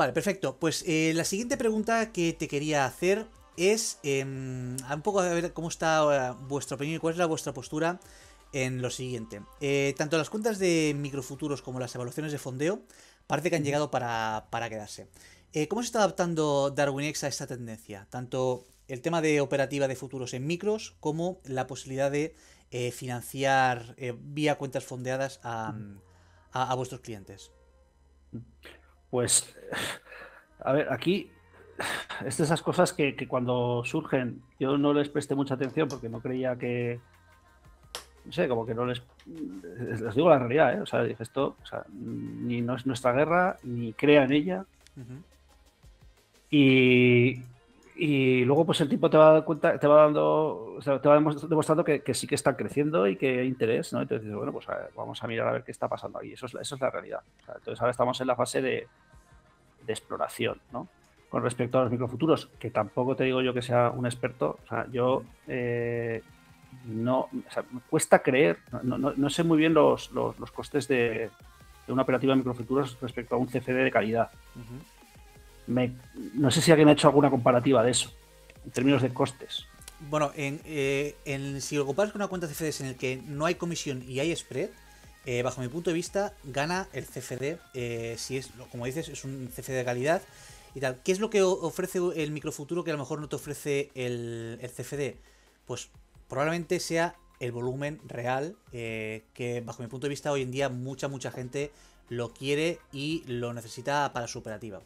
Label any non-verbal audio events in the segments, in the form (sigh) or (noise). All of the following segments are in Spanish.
Vale, perfecto. Pues eh, la siguiente pregunta que te quería hacer es em, un poco a ver cómo está vuestra opinión y cuál es la vuestra postura en lo siguiente. Eh, tanto las cuentas de microfuturos como las evaluaciones de fondeo parece que han llegado para, quedarse. Eh, ¿Cómo se está adaptando DarwinX a esta tendencia? Tanto el tema de operativa de futuros en micros como la posibilidad de eh, financiar vía cuentas fondeadas a, vuestros clientes. Pues, (sighs) a ver, aquí (sighs) es de esas cosas que, que, cuando surgen yo no les presté mucha atención porque no creía que, no sé, como que no les. Les digo la realidad, ¿eh? O sea, esto o sea, ni no es nuestra guerra, ni crea en ella. Y, y luego, pues el tipo te va, cuenta, te va dando, te va demostrando que, sí que están creciendo y que hay interés, ¿no? Entonces, bueno, pues vamos a mirar a ver qué está pasando ahí. Eso es, eso es la realidad. entonces, ahora estamos en la fase de, de exploración, ¿no? Con respecto a los microfuturos, que tampoco te digo yo que sea un experto, o sea, yo eh, no, me cuesta creer, no, sé muy bien los, costes de, una operativa de microfuturos respecto a un CFD de calidad. No sé si alguien ha hecho alguna comparativa de eso, en términos de costes. Bueno, eh, en, si lo comparas con una cuenta CFD en el que no hay comisión y hay spread, eh, bajo mi punto de vista, gana el CFD, eh, si es, como dices, es un CFD de calidad y tal. ¿Qué es lo que ofrece el microfuturo que a lo mejor no te ofrece el, el CFD? Pues probablemente sea el volumen real eh, que bajo mi punto de vista hoy en día mucha mucha gente lo quiere y lo necesita para su operativa.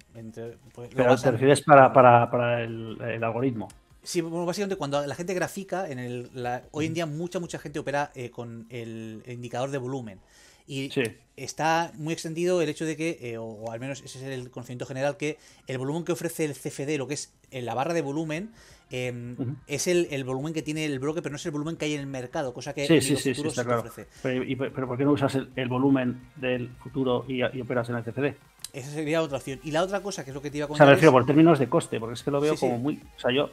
Pues, Pero te refieres para, el, algoritmo. Sí, básicamente cuando la gente grafica, en el, hoy en día mucha mucha gente opera eh, con el, indicador de volumen. Y está muy extendido el hecho de que, eh, o, al menos ese es el conocimiento general, que el volumen que ofrece el CFD, lo que es en la barra de volumen, Em, es el, volumen que tiene el broker, pero no es el volumen que hay en el mercado, cosa que sí, sí, sí, está claro. Pero, ¿por qué no usas el, volumen del futuro y, operas en el CFD? Esa sería otra opción. Y la otra cosa, que es lo que te iba a contar. O sea, refiero por términos de coste, porque es que lo veo como muy. O sea, yo.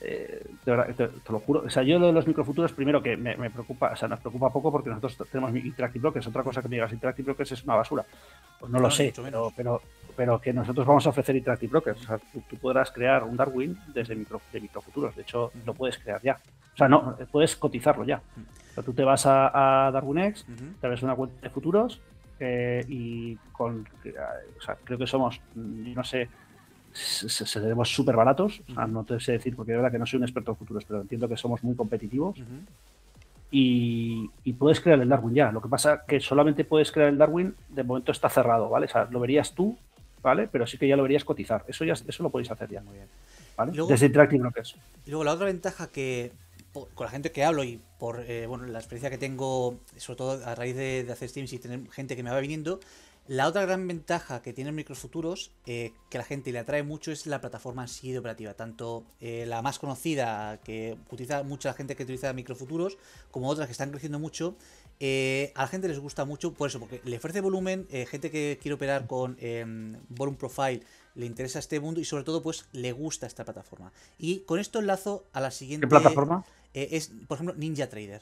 Eh, te, lo juro. O sea, yo lo de los microfuturos, primero que me, preocupa, o sea, nos preocupa poco porque nosotros tenemos Interactive Brokers. Otra cosa que me digas, Interactive Brokers es una basura. Pues no, lo sé, pero, pero, pero que nosotros vamos a ofrecer Interactive Brokers. O sea, tú, podrás crear un Darwin desde micro, de microfuturos. De hecho, lo puedes crear ya. O sea, no, puedes cotizarlo ya. O sea, tú te vas a, a DarwinX, te ves una cuenta de futuros eh, y con. O sea, creo que somos, no sé, seremos súper baratos. O sea, no te sé decir, porque de verdad que no soy un experto en futuros, pero entiendo que somos muy competitivos. Y, y, puedes crear el Darwin ya. Lo que pasa que solamente puedes crear el Darwin, de momento está cerrado, ¿vale? O sea, lo verías tú ¿vale? Pero sí que ya lo verías cotizar. Eso ya eso lo podéis hacer ya. Muy bien. ¿vale? Desde Interactive Brokers. Y luego la otra ventaja que con la gente que hablo y por eh, bueno, la experiencia que tengo, sobre todo a raíz de, hacer streams y tener gente que me va viniendo, la otra gran ventaja que tienen microfuturos, eh, que la gente le atrae mucho, es la plataforma en sí de operativa. Tanto eh, la más conocida, que utiliza mucha gente que utiliza microfuturos, como otras que están creciendo mucho, eh, a la gente les gusta mucho por eso, porque le ofrece volumen, eh, gente que quiere operar con eh, Volume Profile le interesa este mundo y sobre todo pues le gusta esta plataforma. Y con esto enlazo a la siguiente... ¿Qué plataforma? Eh, es, por ejemplo, Ninja Trader.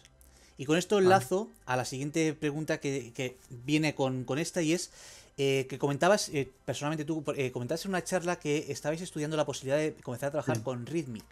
Y con esto enlazo a la siguiente pregunta que, viene con, esta y es que comentabas, personalmente tú comentabas en una charla que estabais estudiando la posibilidad de comenzar a trabajar con Rhythmic.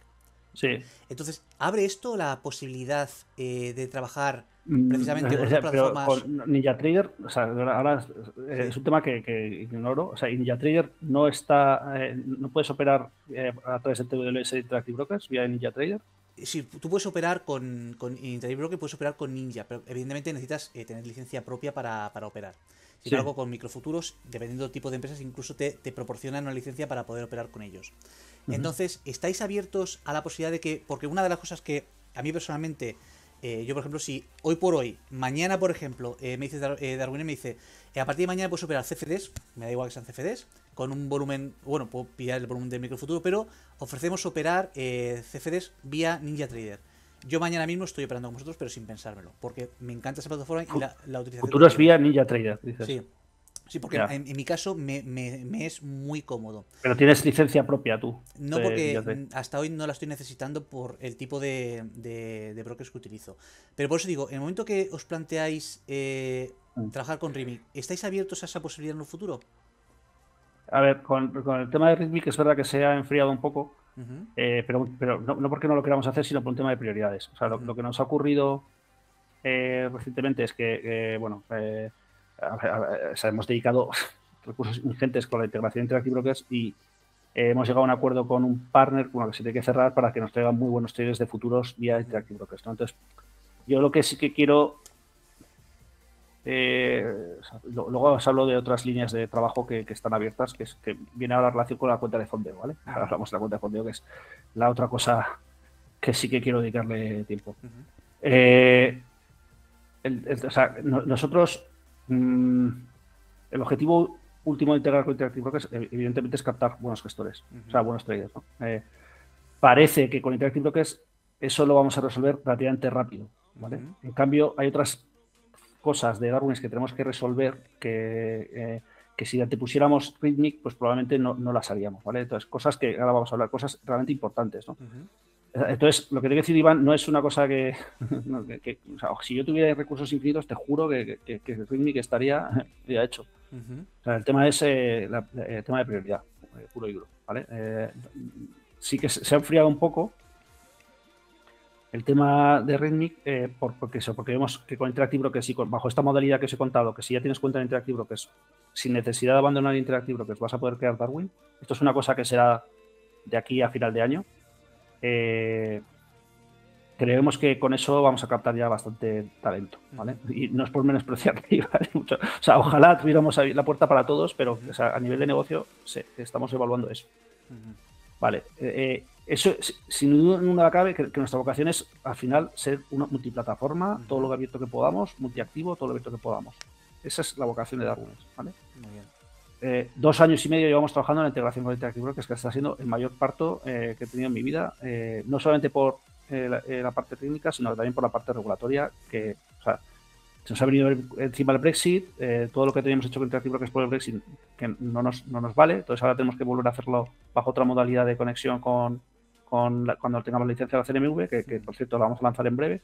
Sí. Entonces, ¿abre esto la posibilidad de trabajar precisamente con mm, pero con Ninja Trader, o sea, ahora es un tema que, ignoro. O sea, Ninja Trader no está, eh, no puedes operar eh, a través de TWS Interactive Brokers vía Ninja Trader. Sí, tú puedes operar con, con Interactive Broker, puedes operar con Ninja, pero evidentemente necesitas eh, tener licencia propia para, operar. Sin embargo, con microfuturos, dependiendo del tipo de empresas, incluso te, proporcionan una licencia para poder operar con ellos. Entonces, ¿estáis abiertos a la posibilidad de que, porque una de las cosas que a mí personalmente eh, yo, por ejemplo, si hoy por hoy, mañana, por ejemplo, eh, me dice eh, Darwin, me dice, a partir de mañana puedes operar CFDs, me da igual que sean CFDs, con un volumen, bueno, puedo pillar el volumen de microfuturo, pero ofrecemos operar CFDs vía Ninja Trader. Yo mañana mismo estoy operando con vosotros, pero sin pensármelo, porque me encanta esa plataforma y la, la utilización. Futuros vía Ninja Trader, dices. Sí. Sí, porque en, mi caso me, es muy cómodo. Pero tienes licencia propia tú. No, porque hasta hoy no la estoy necesitando por el tipo de, brokers que utilizo. Pero por eso digo, en el momento que os planteáis eh, mm. trabajar con Rimi, ¿estáis abiertos a esa posibilidad en un futuro? A ver, con, el tema de Rhythmic es verdad que se ha enfriado un poco, eh, pero, pero no, porque no lo queramos hacer, sino por un tema de prioridades. O sea, lo, que nos ha ocurrido eh, recientemente es que, bueno, hemos dedicado (laughs) recursos ingentes con la integración entre Brokers y hemos llegado a un acuerdo con un partner con que se tiene que cerrar para que nos traigan muy buenos traders de futuros vía Interactive Brokers. Entonces, yo lo que sí que quiero eh, luego os hablo de otras líneas de trabajo que, están abiertas, que, es, que viene a la relación con la cuenta de fondeo, ¿vale? (laughs) Ahora hablamos de la cuenta de fondeo, que es la otra cosa que sí que quiero dedicarle tiempo. Eh, nosotros, mm, el objetivo último de integrar con Interactive Brokers, evidentemente, es captar buenos gestores, o sea, buenos traders. Eh, parece que con Interactive Brokers eso lo vamos a resolver relativamente rápido, ¿vale? En cambio, hay otras cosas de Darwin que tenemos que resolver que, eh, que si te pusiéramos Rhythmic, pues probablemente no, no, las haríamos, ¿vale? Entonces, cosas que ahora vamos a hablar, cosas realmente importantes, ¿no? Entonces, lo que tengo que decir, Iván, no es una cosa (laughs) que, o sea, si yo tuviera recursos infinitos, te juro que, que, Rhythmic estaría (laughs) ya hecho. o sea, el tema es eh, el tema de prioridad, eh, puro y duro, ¿vale? sí que se ha enfriado un poco, el tema de Rhythmic, eh, porque, eso, porque vemos que con Interactive Brokers, bajo esta modalidad que os he contado, que si ya tienes cuenta en Interactive Brokers, sin necesidad de abandonar Interactive Brokers, vas a poder crear Darwin. Esto es una cosa que será de aquí a final de año. Eh, creemos que con eso vamos a captar ya bastante talento, ¿vale? Y no es por menospreciar, (laughs) ¿vale? Mucho. O sea, ojalá tuviéramos la puerta para todos, pero a nivel de negocio estamos evaluando eso. Vale. Eh, eso, sin duda cabe, que, que, nuestra vocación es al final ser una multiplataforma, todo lo abierto que podamos, multiactivo, todo lo abierto que podamos. Esa es la vocación de Darwin. ¿vale? Eh, dos años y medio llevamos trabajando en la integración con Interactive Brokers, que está siendo el mayor parto eh, que he tenido en mi vida, eh, no solamente por la, parte técnica, sino también por la parte regulatoria, que se nos ha venido encima el Brexit, todo lo que teníamos hecho con Interactive Brokers por el Brexit, que no nos, no nos vale, entonces ahora tenemos que volver a hacerlo bajo otra modalidad de conexión con, cuando tengamos la licencia de la CNMV, que, por cierto la vamos a lanzar en breve.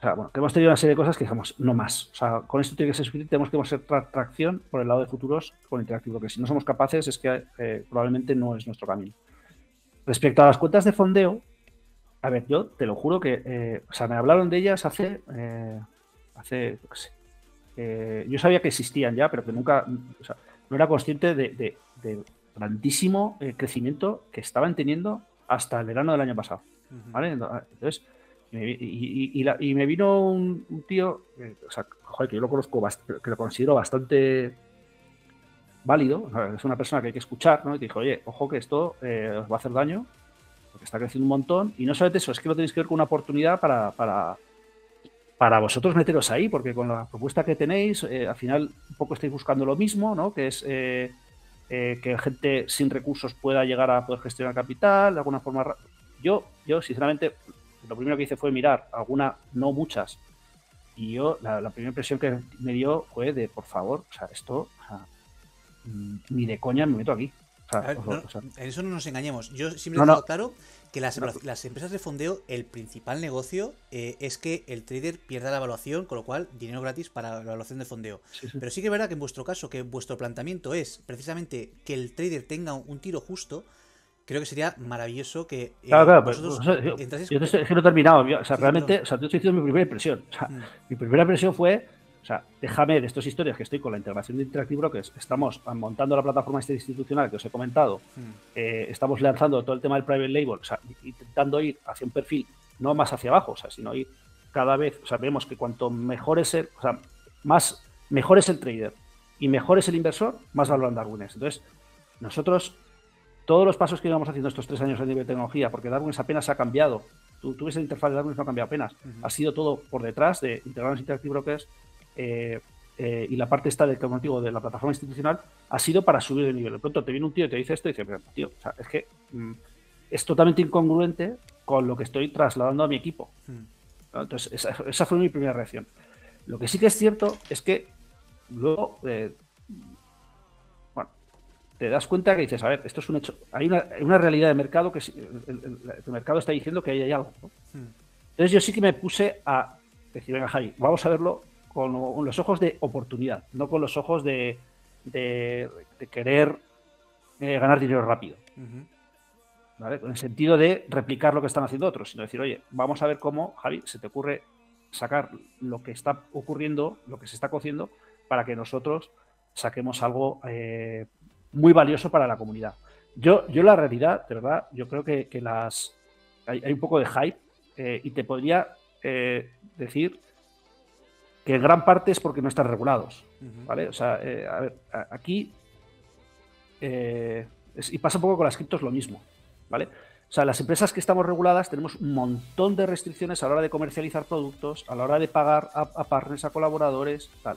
O sea, bueno, que hemos tenido una serie de cosas que digamos, no más. O sea, con esto tiene que ser suficiente, tenemos que hacer tracción por el lado de futuros con Interactive que si no somos capaces es que eh, probablemente no es nuestro camino. Respecto a las cuentas de fondeo, a ver, yo te lo juro que, eh, o sea, me hablaron de ellas hace, eh, hace, yo sabía que existían ya, pero que nunca, o sea, no era consciente de grandísimo eh, crecimiento que estaban teniendo hasta el verano del año pasado. ¿vale? Entonces, y, me vino un, tío, o sea, que yo lo conozco, que lo considero bastante válido, es una persona que hay que escuchar, ¿no? Y te dijo, oye, ojo que esto eh, os va a hacer daño, porque está creciendo un montón, y no solamente eso, es que lo tenéis que ver con una oportunidad para, para, para vosotros meteros ahí, porque con la propuesta que tenéis, eh, al final un poco estáis buscando lo mismo, ¿no? Que es eh, que gente sin recursos pueda llegar a poder gestionar capital de alguna forma. Yo, yo sinceramente, lo primero que hice fue mirar alguna, no muchas. Y yo, la, primera impresión que me dio fue de, por favor, o sea, esto, mm, ni de coña me meto aquí. en eso no nos engañemos. Yo siempre he claro que las, las, empresas de fondeo, el principal negocio eh, es que el trader pierda la evaluación, con lo cual dinero gratis para la evaluación de fondeo. Pero sí que es verdad que en vuestro caso, que vuestro planteamiento es precisamente que el trader tenga un, tiro justo, creo que sería maravilloso que eh, claro, claro, pues, yo, yo, no he terminado. o sea, realmente, o sea, yo estoy diciendo mi primera impresión. O sea, mm. Mi primera impresión fue o sea, déjame de estas historias que estoy con la integración de Interactive Brokers, estamos montando la plataforma institucional que os he comentado, hmm. eh, estamos lanzando todo el tema del private label, o sea, intentando ir hacia un perfil no más hacia abajo, o sea, sino ir cada vez, o sea, vemos que cuanto mejor es el, o sea, más mejor es el trader y mejor es el inversor, más valoran Darwin Entonces, nosotros, todos los pasos que íbamos haciendo estos tres años a nivel de tecnología, porque Darwin apenas ha cambiado, tú, ves la interfaz de Darwin no ha cambiado apenas, ha sido todo por detrás de integrarnos Interactive Brokers, eh, eh, y la parte esta del motivo de la plataforma institucional ha sido para subir de nivel. De pronto te viene un tío y te dice esto y dice, pero tío, es que mm, es totalmente incongruente con lo que estoy trasladando a mi equipo. Mm. Entonces, esa, fue mi primera reacción. Lo que sí que es cierto es que luego, eh, te das cuenta que dices, a ver, esto es un hecho, hay una, realidad de mercado que el, mercado está diciendo que ahí hay algo. Mm. Entonces yo sí que me puse a decir, venga, Javi, vamos a verlo con los ojos de oportunidad, no con los ojos de, de, querer eh, ganar dinero rápido. ¿Vale? En el sentido de replicar lo que están haciendo otros, sino decir, oye, vamos a ver cómo, Javi, se te ocurre sacar lo que está ocurriendo, lo que se está cociendo, para que nosotros saquemos algo eh, muy valioso para la comunidad. Yo, yo la realidad, de verdad, yo creo que, las hay, un poco de hype eh, y te podría eh, decir que en gran parte es porque no están regulados. ¿Vale? O sea, a ver, aquí y pasa un poco con las criptos lo mismo. ¿Vale? O sea, las empresas que estamos reguladas tenemos un montón de restricciones a la hora de comercializar productos, a la hora de pagar a, partners, a colaboradores, tal.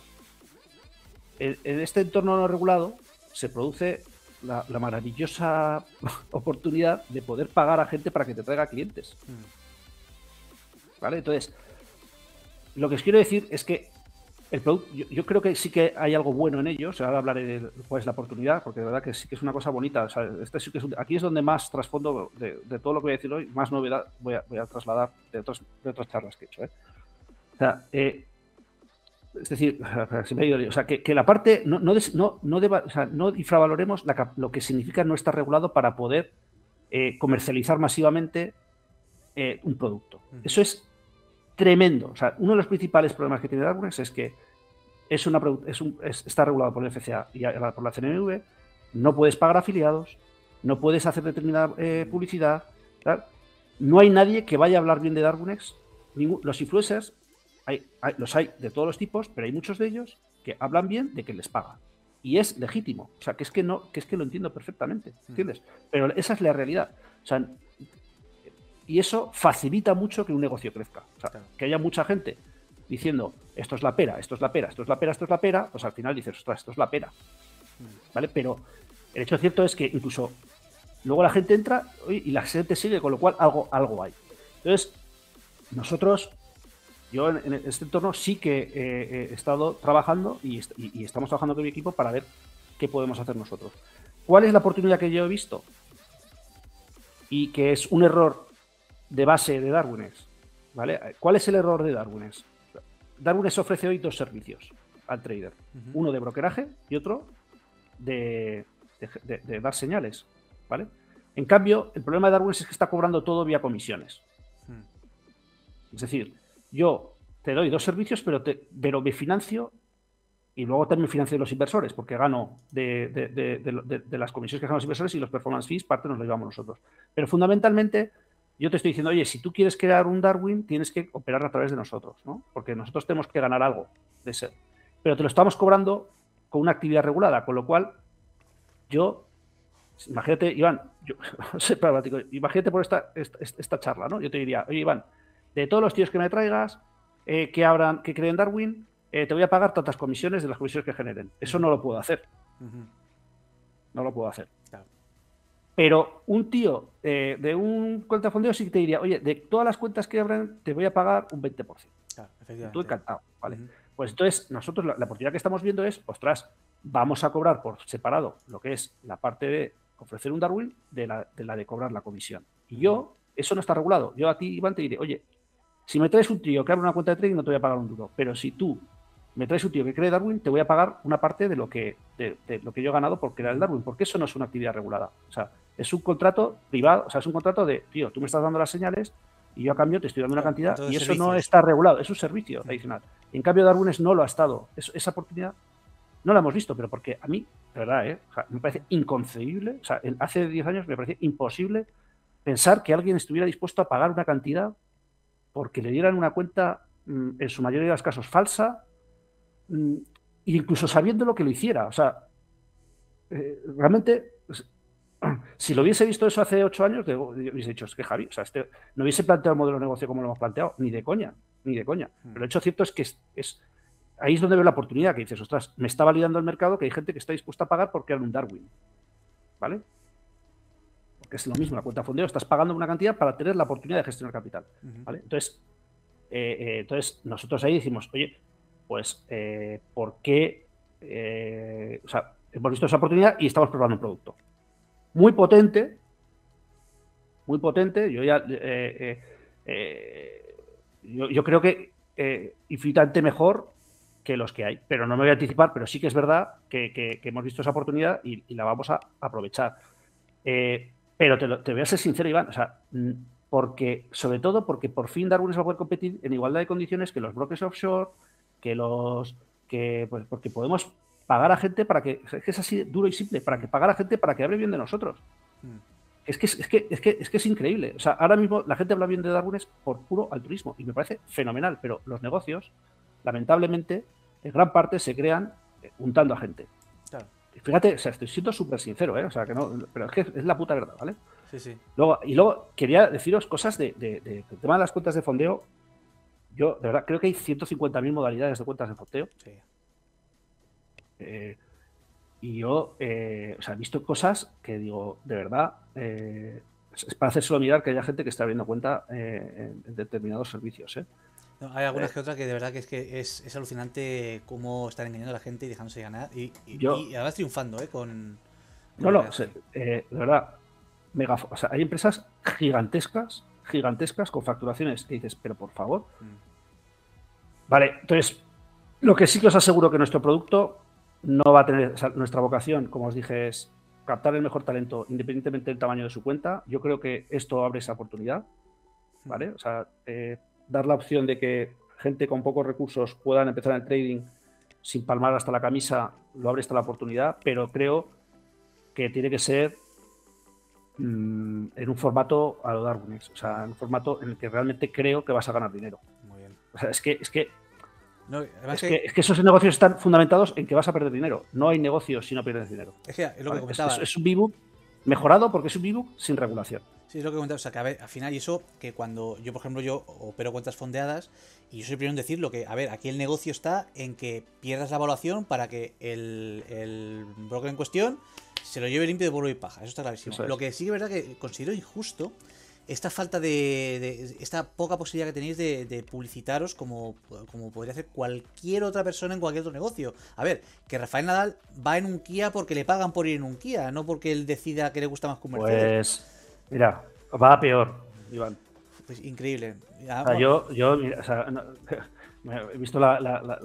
En, este entorno no regulado se produce la, maravillosa (laughs) oportunidad de poder pagar a gente para que te traiga clientes. Mm. ¿Vale? Entonces, lo que os quiero decir es que yo, creo que sí que hay algo bueno en ello. O sea, ahora hablaré de cuál es la oportunidad, porque de verdad que sí que es una cosa bonita. este sí que es aquí es donde más trasfondo de, todo lo que voy a decir hoy, más novedad voy a, trasladar de, de otras charlas que he hecho. ¿eh? O sea, eh, es decir, (laughs) o sea, que, la parte no, no, no, no, deba, o sea, no infravaloremos lo que significa no estar regulado para poder eh, comercializar masivamente un producto. Eso es tremendo. O sea, uno de los principales problemas que tiene Darkness es que es una, es un, está regulado por el FCA y por la CNMV, no puedes pagar afiliados, no puedes hacer determinada eh, publicidad. No hay nadie que vaya a hablar bien de Darknex. Los influencers, hay, los hay de todos los tipos, pero hay muchos de ellos que hablan bien de que les pagan. Y es legítimo. O sea, que es que no, que es que lo entiendo perfectamente. Mm. ¿Entiendes? Pero esa es la realidad. O sea, y eso facilita mucho que un negocio crezca. O sea, que haya mucha gente diciendo esto es la pera, esto es la pera, esto es la pera, esto es la pera, pues al final dices, ostras, esto es la pera. Mm. ¿Vale? Pero el hecho cierto es que incluso luego la gente entra y la gente sigue, con lo cual algo, algo hay. Entonces, nosotros, yo en, este entorno sí que eh, he estado trabajando y, y, estamos trabajando con mi equipo para ver qué podemos hacer nosotros. ¿Cuál es la oportunidad que yo he visto? Y que es un error de base de Darwin's. ¿vale? ¿Cuál es el error de Darwin's? Darwin's ofrece hoy dos servicios al trader. Uno de brokeraje y otro de, dar señales. ¿vale? En cambio, el problema de Darwin's es que está cobrando todo vía comisiones. Es decir, yo te doy dos servicios, pero, te, pero me financio y luego también financio los inversores, porque gano de, de, las comisiones que ganan los inversores y los performance fees, parte nos lo llevamos nosotros. Pero fundamentalmente yo te estoy diciendo, oye, si tú quieres crear un Darwin, tienes que operar a través de nosotros, ¿no? Porque nosotros tenemos que ganar algo de ser. Pero te lo estamos cobrando con una actividad regulada, con lo cual yo, imagínate, Iván, yo, (laughs) imagínate por esta, esta, charla, ¿no? Yo te diría, oye, Iván, de todos los tíos que me traigas, eh, que abran, que creen Darwin, eh, te voy a pagar tantas comisiones de las comisiones que generen. Eso no lo puedo hacer. No lo puedo hacer. Pero un tío eh, de un cuenta fondeo sí que te diría, oye, de todas las cuentas que abren, te voy a pagar un 20%. Claro, Tú encantado, ¿vale? Pues entonces, nosotros la, oportunidad que estamos viendo es, ostras, vamos a cobrar por separado lo que es la parte de ofrecer un Darwin de la de, cobrar la comisión. Y yo, eso no está regulado. Yo a ti, Iván, te diré, oye, si me traes un tío que abre una cuenta de trading, no te voy a pagar un duro. Pero si tú me traes un tío que cree Darwin, te voy a pagar una parte de lo que, de, lo que yo he ganado por crear el Darwin, porque eso no es una actividad regulada. O sea, es un contrato privado, o sea, es un contrato de, tío, tú me estás dando las señales y yo a cambio te estoy dando una cantidad y eso no está regulado, es un servicio adicional. en cambio, Darwin no lo ha estado. esa oportunidad no la hemos visto, pero porque a mí, de verdad, ¿eh? me parece inconcebible, o sea, hace 10 años me parecía imposible pensar que alguien estuviera dispuesto a pagar una cantidad porque le dieran una cuenta, mm, en su mayoría de los casos, falsa, Mm, incluso sabiendo lo que lo hiciera. O sea, eh, realmente, pues, (clears throat) si lo hubiese visto eso hace ocho años, hubiese dicho, es que Javi, o sea, este, no hubiese planteado el modelo de negocio como lo hemos planteado, ni de coña, ni de coña. Hmm. Pero el hecho cierto es que es, ahí es donde veo la oportunidad, que dices, ostras, me está validando el mercado que hay gente que está dispuesta a pagar porque crear un Darwin. ¿Vale? Porque es lo mismo, la cuenta fondeo, estás pagando una cantidad para tener la oportunidad de gestionar capital. ¿vale? Entonces, eh, eh, entonces, nosotros ahí decimos, oye, pues, eh, ¿por qué? Eh, o sea, hemos visto esa oportunidad y estamos probando un producto. Muy potente, muy potente. Yo ya, yo, creo que infinitamente mejor que los que hay. Pero no me voy a anticipar, pero sí que es verdad que, hemos visto esa oportunidad y, la vamos a aprovechar. Eh, pero te, voy a ser sincero, Iván, o sea, porque, sobre todo porque por fin Darwin va a poder competir en igualdad de condiciones que los brokers offshore, que los que pues porque podemos pagar a gente para que es que es así duro y simple, para que pagar a gente para que hable bien de nosotros. Mm. Es que es, que, es, que, es que es increíble. O sea, ahora mismo la gente habla bien de Darwin por puro altruismo y me parece fenomenal, pero los negocios, lamentablemente, en gran parte se crean eh, untando a gente. Fíjate, o sea, estoy siendo súper sincero, ¿eh? O sea, que no, pero es que es la puta verdad, ¿vale? Sí, sí. Luego, y luego quería deciros cosas de, de, tema de las cuentas de fondeo. Yo, de verdad, creo que hay 150.000 modalidades de cuentas de fondeo. Sí. Eh, y yo, eh, o sea, he visto cosas que digo, de verdad, eh, es para hacérselo mirar que haya gente que está abriendo cuenta en, determinados servicios. Hay algunas que otras que de verdad que es que es, alucinante cómo están engañando a la gente y dejándose ganar. Y, además triunfando, ¿eh? Con. No, no, de verdad, mega, o sea, hay empresas gigantescas, gigantescas con facturaciones que dices, pero por favor. Mm. Vale, entonces, lo que sí que os aseguro que nuestro producto no va a tener, nuestra vocación, como os dije, es captar el mejor talento independientemente del tamaño de su cuenta. Yo creo que esto abre esa oportunidad, ¿vale? O sea, eh, dar la opción de que gente con pocos recursos puedan empezar el trading sin palmar hasta la camisa, lo abre esta la oportunidad, pero creo que tiene que ser mm, en un formato a lo Darwin, o sea, en un formato en el que realmente creo que vas a ganar dinero. Muy bien. O sea, es que, es que es, que, esos negocios están fundamentados en que vas a perder dinero. No hay negocios si no pierdes dinero. Es que es lo que comentaba. Es, un b mejorado porque es un b sin regulación. Sí, es lo que comentaba. O sea, que a ver, al final, y eso que cuando yo, por ejemplo, yo opero cuentas fondeadas, y yo soy primero en decirlo, que, a ver, aquí el negocio está en que pierdas la evaluación para que el, el broker en cuestión se lo lleve limpio de polvo y paja. Eso está clarísimo. Lo que sí que es verdad que considero injusto esta falta de, esta poca posibilidad que tenéis de, publicitaros como, como, podría hacer cualquier otra persona en cualquier otro negocio. A ver, que Rafael Nadal va en un Kia porque le pagan por ir en un Kia, no porque él decida que le gusta más comer. Pues, mira, va a peor, Iván. Pues increíble. yo, yo, mira, o sea, (laughs) he visto la,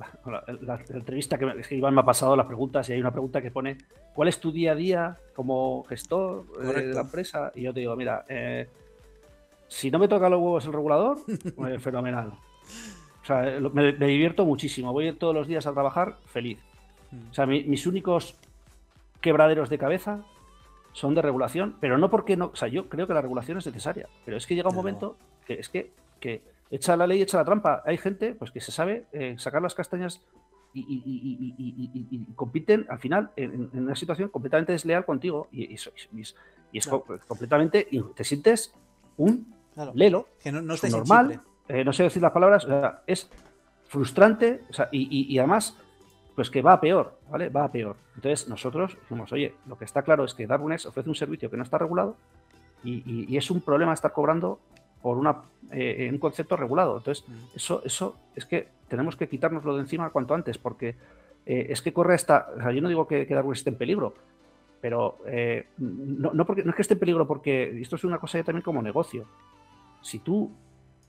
entrevista que, que, Iván me ha pasado, las preguntas, y hay una pregunta que pone, ¿cuál es tu día a día como gestor de la empresa? Y yo te digo, mira, eh, si no me toca los huevos el regulador, (laughs) pues, fenomenal. O sea, me, divierto muchísimo. Voy todos los días a trabajar feliz. O sea, mis únicos quebraderos de cabeza son de regulación, pero no porque no. O sea, yo creo que la regulación es necesaria, pero es que llega un momento que es que, que echa la ley, echa la trampa. Hay gente pues que se sabe eh, sacar las castañas y, compiten al final en, una situación completamente desleal contigo y, es, completamente. Te sientes un Lelo, que no, es normal, eh, no sé decir las palabras, es frustrante y, además, pues que va a peor, ¿vale? Va a peor. Entonces nosotros decimos, oye, lo que está claro es que Darwin's ofrece un servicio que no está regulado y, es un problema estar cobrando por una, eh, un concepto regulado. Entonces, mm. eso, eso es que tenemos que quitárnoslo de encima cuanto antes, porque eh, es que corre esta. O sea, yo no digo que, que Darwin esté en peligro, pero no, porque, no es que esté en peligro, porque esto es una cosa ya también como negocio si tú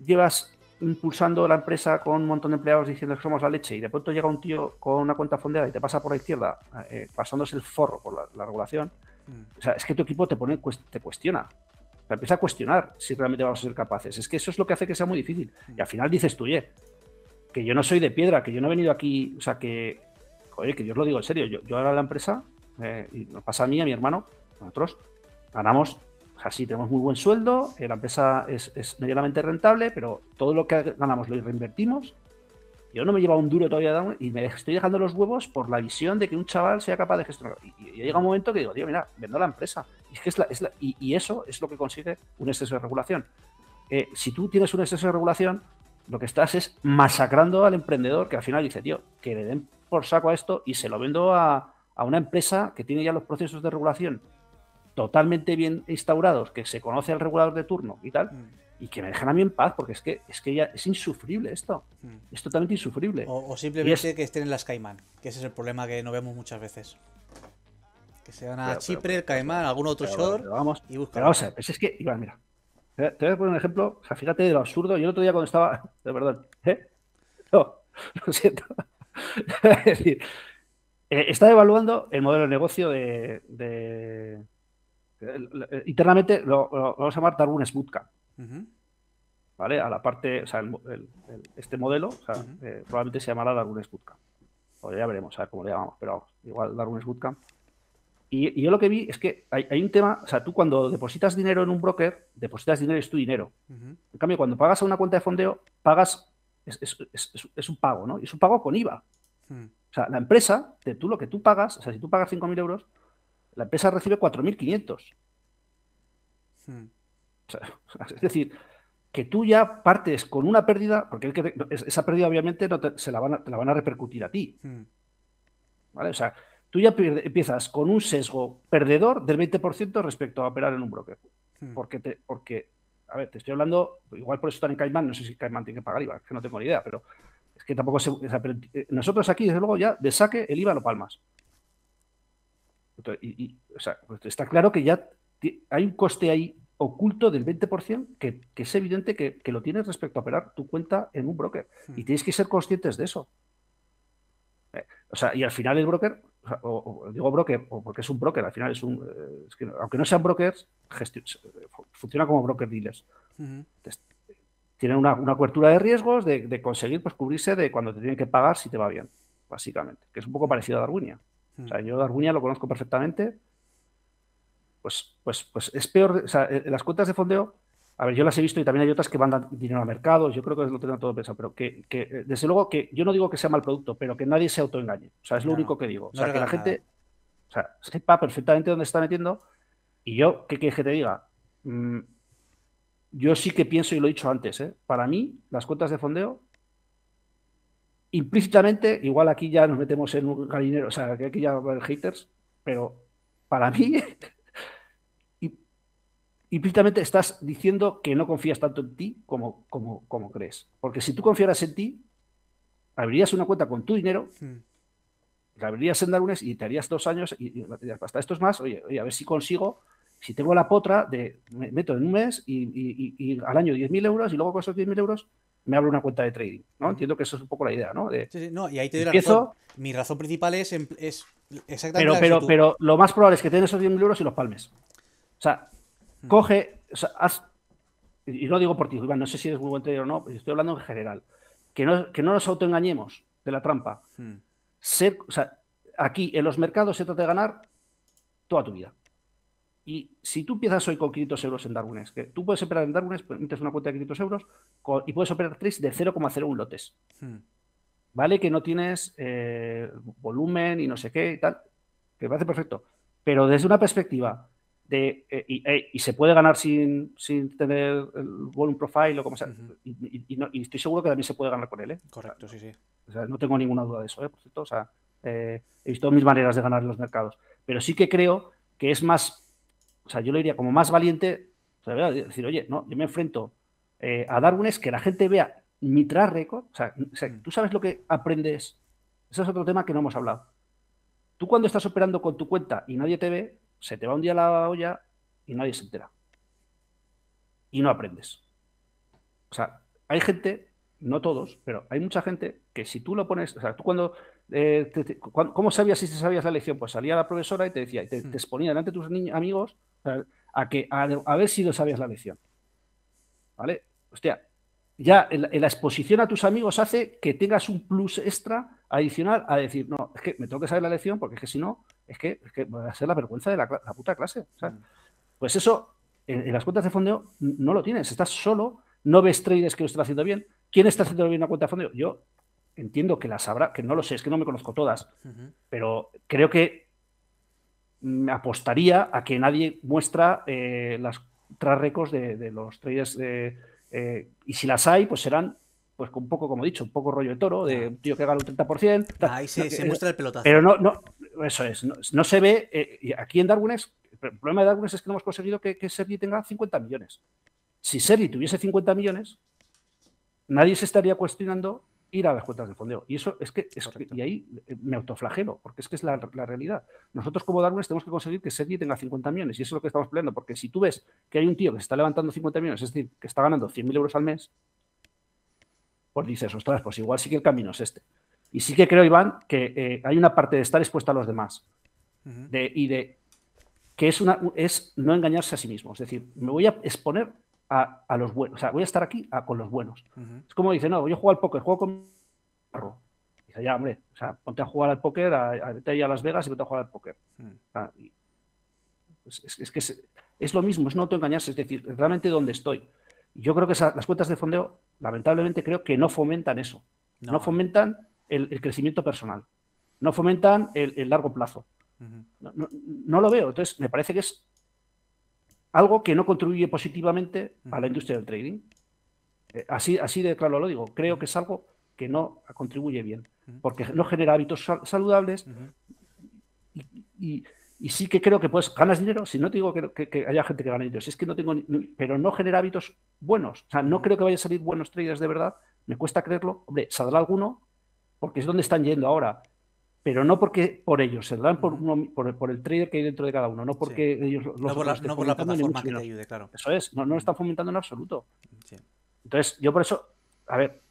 llevas impulsando la empresa con un montón de empleados diciendo que somos la leche y de pronto llega un tío con una cuenta fondeada y te pasa por la izquierda eh, pasándose el forro por la, regulación, mm. o sea, es que tu equipo te pone te cuestiona. Te empieza a cuestionar si realmente vamos a ser capaces. Es que eso es lo que hace que sea muy difícil. Mm. Y al final dices tú, oye, que yo no soy de piedra, que yo no he venido aquí, o sea, que, oye, que yo os lo digo en serio, yo, yo ahora la empresa, eh, y nos pasa a mí, a mi hermano, nosotros ganamos Así tenemos muy buen sueldo, eh, la empresa es, medianamente rentable, pero todo lo que ganamos lo reinvertimos. Yo no me lleva un duro todavía y me estoy dejando los huevos por la visión de que un chaval sea capaz de gestionar. Y, llega un momento que digo, tío, mira, vendo la empresa. Y, es y, eso es lo que consigue un exceso de regulación. Eh, si tú tienes un exceso de regulación, lo que estás es masacrando al emprendedor que al final dice, tío, que le den por saco a esto y se lo vendo a, a una empresa que tiene ya los procesos de regulación totalmente bien instaurados, que se conoce al regulador de turno y tal, mm. y que me dejan a mí en paz, porque es que es que ya es insufrible esto. Mm. Es totalmente insufrible. O, simplemente que estén en las Caimán, que ese es el problema que no vemos muchas veces. Que se van a Chipre, el Caimán, algún otro shore vamos, y buscan. vamos a ver, pues es que, Iván, mira. Te voy a poner un ejemplo, o sea, fíjate de lo absurdo. Yo el otro día cuando estaba. (laughs) Perdón, ¿eh? (laughs) No, lo siento. (laughs) es decir, eh, está evaluando el modelo de negocio de. Internamente lo, vamos a llamar Darwin's Bootcamp. ¿Vale? A la parte, o sea, este modelo, eh, probablemente se llamará Darwin's Bootcamp. O ya veremos, a ver cómo le llamamos, pero igual Darwin's Bootcamp. Y, yo lo que vi es que hay, un tema, o sea, tú cuando depositas dinero en un broker, depositas dinero y es tu dinero. En cambio, cuando pagas a una cuenta de fondeo, pagas, es, un pago, ¿no? Y es un pago con IVA. Hmm. O sea, la empresa, de tú lo que tú pagas, o sea, si tú pagas 5.000 euros, la empresa recibe 4.500. Hmm. O sea, (laughs) es decir, que tú ya partes con una pérdida, porque esa pérdida obviamente no te, se la van a, la van a repercutir a ti. Hmm. ¿Vale? O sea, tú ya empiezas con un sesgo perdedor del 20% respecto a operar en un broker. Hmm. Porque, te, porque, a ver, te estoy hablando, igual por eso están en Caimán, no sé si Caimán tiene que pagar IVA, que no tengo ni idea, pero es que tampoco se. Eh, nosotros aquí, desde luego, ya de saque el IVA lo palmas. Y, o sea, pues está claro que ya hay un coste ahí oculto del 20% que, que es evidente que, que, lo tienes respecto a operar tu cuenta en un broker. Hmm. Y tienes que ser conscientes de eso. Eh, o sea, y al final el broker o, digo broker, o porque es un broker, al final es un. Eh, aunque no sean brokers, funciona como broker dealers. tienen una, cobertura de riesgos de, conseguir pues, cubrirse de cuando te tienen que pagar si te va bien, básicamente. Que es un poco parecido a Darwinia. O sea, yo Darwinia lo conozco perfectamente. Pues, pues, pues es peor. O sea, eh, las cuentas de fondeo a ver, yo las he visto y también hay otras que van dinero a mercados, yo creo que lo tendrán todo pensado, pero que, eh, desde luego que yo no digo que sea mal producto, pero que nadie se autoengañe. O sea, es lo único que digo. O sea, que la gente o sea, sepa perfectamente dónde está metiendo. Y yo, ¿qué quieres que te diga? Mm, yo sí que pienso, y lo he dicho antes, ¿eh? para mí, las cuentas de fondeo, implícitamente, igual aquí ya nos metemos en un gallinero, o sea, que aquí ya va haters, pero para mí (laughs) implícitamente estás diciendo que no confías tanto en ti como, como, como crees. Porque si tú confiaras en ti, abrirías una cuenta con tu dinero, hmm. la abrirías en Darwines y te harías dos años y, hasta estos más, oye, oye, a ver si consigo, si tengo la potra de, me meto en un mes y, al año 10.000 euros y luego con esos 10.000 euros me abro una cuenta de trading, ¿no? Entiendo que eso es un poco la idea, ¿no? sí, no, y ahí te doy la razón. Mi razón principal es, es exactamente pero, pero, pero lo más probable es que tengas esos 10.000 euros y los palmes. O sea, Coge, y no digo por ti, Iván, no sé si eres muy buen trader o no, estoy hablando en general. Que no, que no nos autoengañemos de la trampa. Hmm. Ser, o sea, aquí en los mercados se trata de ganar toda tu vida. Y si tú empiezas hoy con 500 euros en Darwin's, que tú puedes operar en Darwin's, pues metes una cuenta de 500 euros y puedes operar tres de 0,01 lotes. Hmm. ¿Vale? Que no tienes eh, volumen y no sé qué y tal, que me parece perfecto. Pero desde una perspectiva de, eh, eh, y, se puede ganar sin, sin tener el volume profile o como sea. y, estoy seguro que también se puede ganar con él. ¿eh? Correcto, sí, sí. O sea, no tengo ninguna duda de eso, por cierto. O sea, he visto mis maneras de ganar en los mercados. Pero sí que creo que es más, o sea, yo le diría como más valiente, o sea, decir, oye, no, yo me enfrento a Darwin que la gente vea mi track record. O sea, mm. tú sabes lo que aprendes. Ese es otro tema que no hemos hablado. Tú cuando estás operando con tu cuenta y nadie te ve, se te va un día la olla y nadie se entera. Y no aprendes. O sea, hay gente, no todos, pero hay mucha gente que si tú lo pones, o sea, tú cuando, eh, ¿cómo sabías si te sabías la lección? Pues salía la profesora y te decía, y te, hmm. exponía delante de tus amigos a, que, a, ver si lo sabías la lección. ¿Vale? Hostia, ya en la, exposición a tus amigos hace que tengas un plus extra adicional a decir, no, es que me tengo que saber la lección porque es que si no, es que, es que va a ser la vergüenza de la, puta clase. Mm. Pues eso, en, las cuentas de fondeo no lo tienes. Estás solo, no ves traders que lo estén haciendo bien. ¿Quién está haciendo bien una cuenta de fondeo? Yo entiendo que las habrá, que no lo sé, es que no me conozco todas, pero creo que me apostaría a que nadie muestra eh, las track de, los traders. Eh, y si las hay, pues serán pues un poco, como he dicho, un poco rollo de toro, de un tío que gana un 30%. Ahí se, muestra el pelotazo. Pero no, no, eso es, no, se ve. Eh, aquí en Darwin es, el problema de Darwin es que no hemos conseguido que, que Sergi tenga 50 millones. Si Sergi tuviese 50 millones, nadie se estaría cuestionando ir a las cuentas de fondeo. Y eso es que, y ahí eh, me autoflagelo, porque es que es la, realidad. Nosotros como Darwin tenemos que conseguir que Sergi tenga 50 millones y eso es lo que estamos peleando, porque si tú ves que hay un tío que se está levantando 50 millones, es decir, que está ganando 100.000 euros al mes, pues dices, ostras, pues igual sí que el camino es este. Y sí que creo, Iván, que eh, hay una parte de estar expuesto a los demás de, y de que es, una, es no engañarse a sí mismo. Es decir, me voy a exponer a, los buenos. O sea, voy a estar aquí con los buenos. Es como dice, no, yo juego al póker, juego con perro. Dice, ya, hombre, o sea, ponte a jugar al póker, a, a, a Las Vegas y ponte a jugar al póker. Pues es, que es, lo mismo, es no autoengañarse, es decir, realmente dónde estoy. Yo creo que las cuentas de fondeo, lamentablemente, creo que no fomentan eso. No, fomentan el, crecimiento personal. No fomentan el, largo plazo. no, lo veo. Entonces, me parece que es algo que no contribuye positivamente a la industria del trading. Eh, así, así de claro lo digo. Creo que es algo que no contribuye bien, porque no genera hábitos saludables y, sí que creo que pues ganas dinero, si no te digo que, haya gente que gane dinero, si es que no tengo, pero no genera hábitos buenos, o sea, no creo que vaya a salir buenos traders de verdad, me cuesta creerlo, hombre, saldrá alguno, porque es donde están yendo ahora, pero no porque por ellos, se dan por, por, el trader que hay dentro de cada uno, no porque ellos los, no por la, no por la plataforma que te ayude, claro. Eso es, no, no lo están fomentando en absoluto. Entonces, yo por eso, a ver,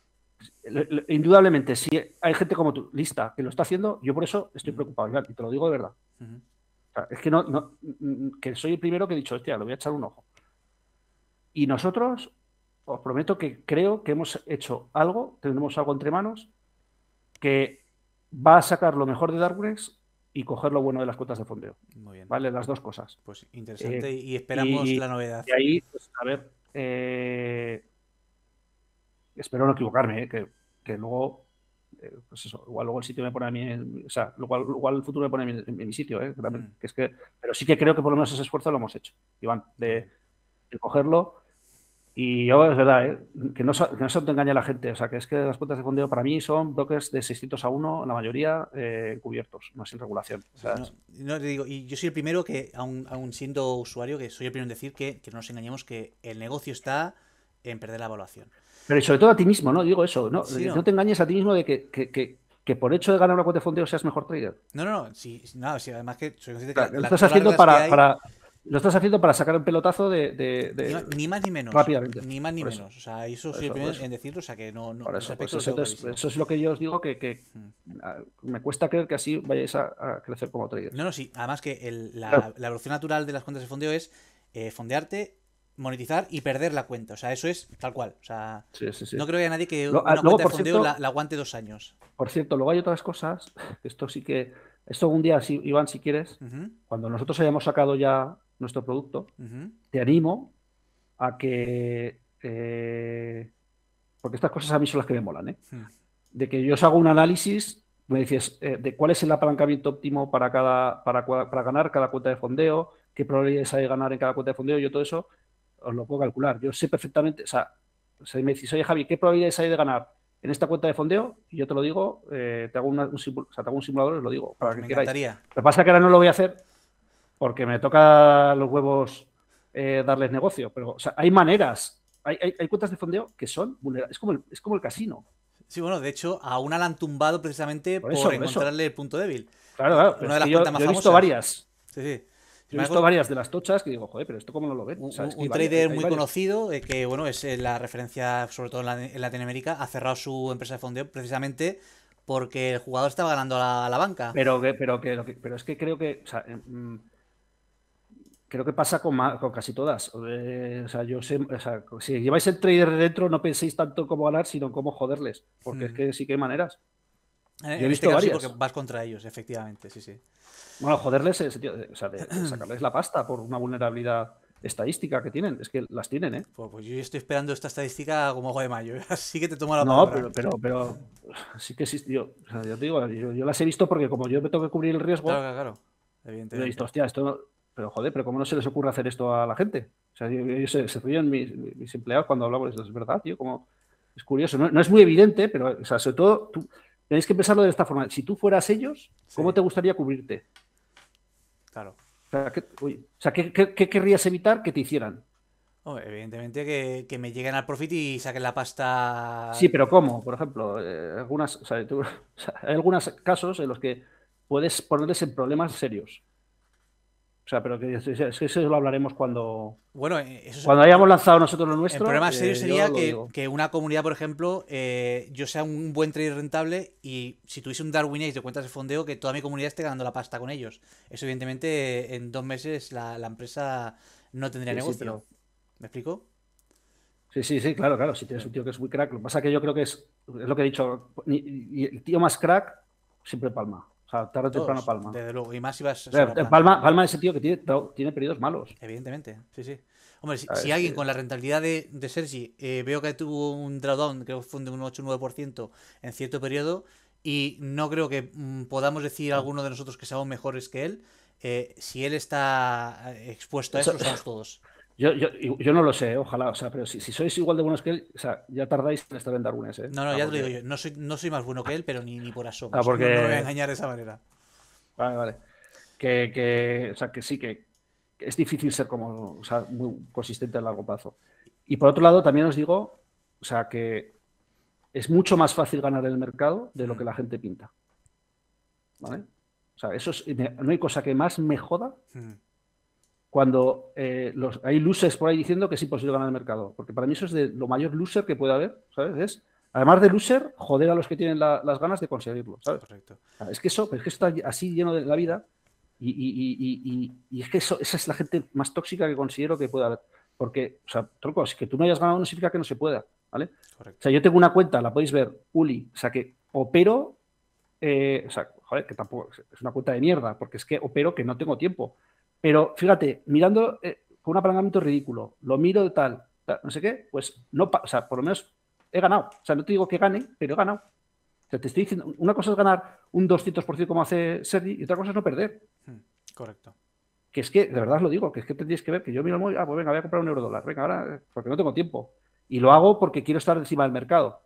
indudablemente, si hay gente como tú, lista, que lo está haciendo, yo por eso estoy preocupado, y te lo digo de verdad. es que no, que soy el primero que he dicho, hostia, lo voy a echar un ojo. Y nosotros, os prometo que creo que hemos hecho algo, tenemos algo entre manos, que va a sacar lo mejor de Darkness y coger lo bueno de las cuotas de fondeo. Muy bien. ¿Vale? Las dos cosas. Pues interesante eh, y esperamos la novedad. Y ahí, pues, a ver, eh, espero no equivocarme, ¿eh? que, luego, eh, pues eso, igual luego el sitio me pone a mí, o sea, igual, el futuro me pone en mi, sitio, ¿eh? mm. que es que, pero sí que creo que por lo menos ese esfuerzo lo hemos hecho, Iván, de, cogerlo. Y yo, es verdad, ¿eh? que, no, que no se engaña la gente. O sea, que es que las cuentas de fondeo para mí son brokers de 600 a 1, la mayoría cubiertos, no sin regulación. no, te digo, y yo soy el primero que, aún, siendo usuario, que soy el primero en decir que, que no nos engañemos, que el negocio está en perder la evaluación. Pero sobre todo a ti mismo, ¿no? Digo eso, ¿no? no. te engañes a ti mismo de que, por hecho de ganar una cuota de fondeo seas mejor trader. No, no, no. Sí, no, sí además que soy consciente que. lo, estás haciendo para, lo estás haciendo para sacar un pelotazo de. ni, más ni menos. Rápidamente. Ni más ni menos. O sea, eso soy primero en decirlo, o sea, que no. no eso, pues eso, es lo que yo os digo que, mm. me cuesta creer que así vayáis a, crecer como trader. No, no, sí. Además que la, evolución natural de las cuentas de fondeo es eh, fondearte monetizar y perder la cuenta. O sea, eso es tal cual. O sea, no creo que haya nadie que una ah, cuenta de fondeo la, aguante dos años. Por cierto, luego hay otras cosas. Esto sí que. Esto un día, si, Iván, si quieres, cuando nosotros hayamos sacado ya nuestro producto, te animo a que. Eh, porque estas cosas a mí son las que me molan, ¿eh? De que yo os hago un análisis, me dices, eh, de cuál es el apalancamiento óptimo para, cada, para, para ganar cada cuenta de fondeo, qué probabilidades hay de ganar en cada cuenta de fondeo, yo todo eso os lo puedo calcular. Yo sé perfectamente, o sea, si me dices, oye Javi, ¿qué probabilidades hay de ganar en esta cuenta de fondeo? Y yo te lo digo, eh, te, hago un, un simulador os lo digo, para que me queráis. Lo que pasa es que ahora no lo voy a hacer porque me toca los huevos eh, darles negocio, pero o sea, hay maneras, hay, hay, cuentas de fondeo que son vulnerables, es como el, es como el casino. Sí, bueno, de hecho, a una la han tumbado precisamente por, encontrarle el punto débil. Claro, claro. Una de las yo, he visto varias. Sí, sí. He visto varias de las tochas que digo, joder, pero esto cómo no lo ven. Un, trader muy conocido, eh, que bueno, es eh, la referencia, sobre todo en, Latinoamérica, ha cerrado su empresa de fondeo precisamente porque el jugador estaba ganando a la, banca. Pero que, pero que, pero es que creo que, o sea, mm, creo que pasa con, casi todas. Eh, o sea, yo sé, o sea, si lleváis el trader dentro, no penséis tanto cómo ganar, sino cómo joderles, porque es mm. que sí que hay maneras. he visto este varias. porque vas contra ellos, efectivamente, sí, sí. Bueno, joderles, o sea, de, (clears throat) sacarles la pasta por una vulnerabilidad estadística que tienen. Es que las tienen, ¿eh? Pues, pues yo estoy esperando esta estadística como ojo de mayo. (laughs) Así que te tomo la palabra. No, pero, pero, pero sí que existe. Yo, o sea, yo te digo, yo, las he visto porque como yo me tengo que cubrir el riesgo. Claro, claro. Evidentemente. He visto, hostia, esto. Pero joder, pero ¿cómo no se les ocurre hacer esto a la gente? O sea, ellos se, se ríen mis, empleados cuando hablamos de esto. Es verdad, tío. Como, es curioso. No, es muy evidente, pero, o sea, sobre todo, tú, tenéis que pensarlo de esta forma. Si tú fueras ellos, ¿cómo te gustaría cubrirte? Claro. O sea, ¿qué, querrías evitar que te hicieran? evidentemente que, me lleguen al profit y saquen la pasta. Sí, pero ¿cómo? Por ejemplo, eh, algunas, (laughs) hay algunos casos en los que puedes ponerles en problemas serios. O sea, pero que, eso lo hablaremos cuando. Bueno, eh, eso cuando hayamos lanzado nosotros lo nuestro. El problema serio eh, sería que, una comunidad, por ejemplo, eh, yo sea un buen trader rentable y si tuviese un Darwin Age de cuentas de fondeo, que toda mi comunidad esté ganando la pasta con ellos. Eso, evidentemente, en dos meses la, empresa no tendría negocio. ¿Me explico? Sí, sí, sí, claro, claro. Si tienes un tío que es muy crack, lo que pasa es que yo creo que es, es lo que he dicho. Y el tío más crack siempre palma. O sea, tarde o temprano palma. Desde luego. Y más si vas. palma, palma ese tío que tiene, tiene periodos malos. Evidentemente, sí, sí. Hombre, si, alguien con la rentabilidad de, de Sergi eh, veo que tuvo un drawdown, creo que fue de un 8-9% en cierto periodo, y no creo que mm, podamos decir alguno de nosotros que seamos mejores que él, eh, si él está eh, expuesto a eso, somos todos. Yo, yo, yo, no lo sé, ojalá, o sea, pero si, si, sois igual de buenos que él, o sea, ya tardáis en estar en Darwines, ¿eh? No, no, ya te lo digo yo, no soy, no soy más bueno que él, pero ni, ni por asomo. Ah, porque... no, me voy a engañar de esa manera. Vale, vale. Que, que, o sea, que sí, que, es difícil ser como, o sea, muy consistente a largo plazo. Y por otro lado, también os digo, o sea, que es mucho más fácil ganar el mercado de lo que la gente pinta. ¿Vale? O sea, eso es, no hay cosa que más me joda hmm cuando eh, los, hay losers por ahí diciendo que es imposible ganar el mercado. Porque para mí eso es de lo mayor loser que puede haber, ¿sabes? Es, además de loser, joder a los que tienen las ganas de conseguirlo, ¿sabes? Correcto. Es que eso, es que está así lleno de la vida y, es que eso, esa es la gente más tóxica que considero que puede haber. Porque, o sea, tronco, si que tú no hayas ganado no significa que no se pueda, ¿vale? Correcto. O sea, yo tengo una cuenta, la podéis ver, Uli, o sea, que opero, eh, o sea, joder, que tampoco es una cuenta de mierda, porque es que opero que no tengo tiempo. Pero fíjate, mirando eh, con un apalancamiento ridículo, lo miro de tal, no sé qué, pues no, o sea, por lo menos he ganado. O sea, no te digo que gane, pero he ganado. O sea, te estoy diciendo, una cosa es ganar un 200% como hace Sergi y otra cosa es no perder. Hmm, correcto. Que es que, de verdad os lo digo, que es que tendríais que ver que yo miro el móvil, ah, pues venga, voy a comprar un euro dólar, venga, ahora, porque no tengo tiempo. Y lo hago porque quiero estar encima del mercado.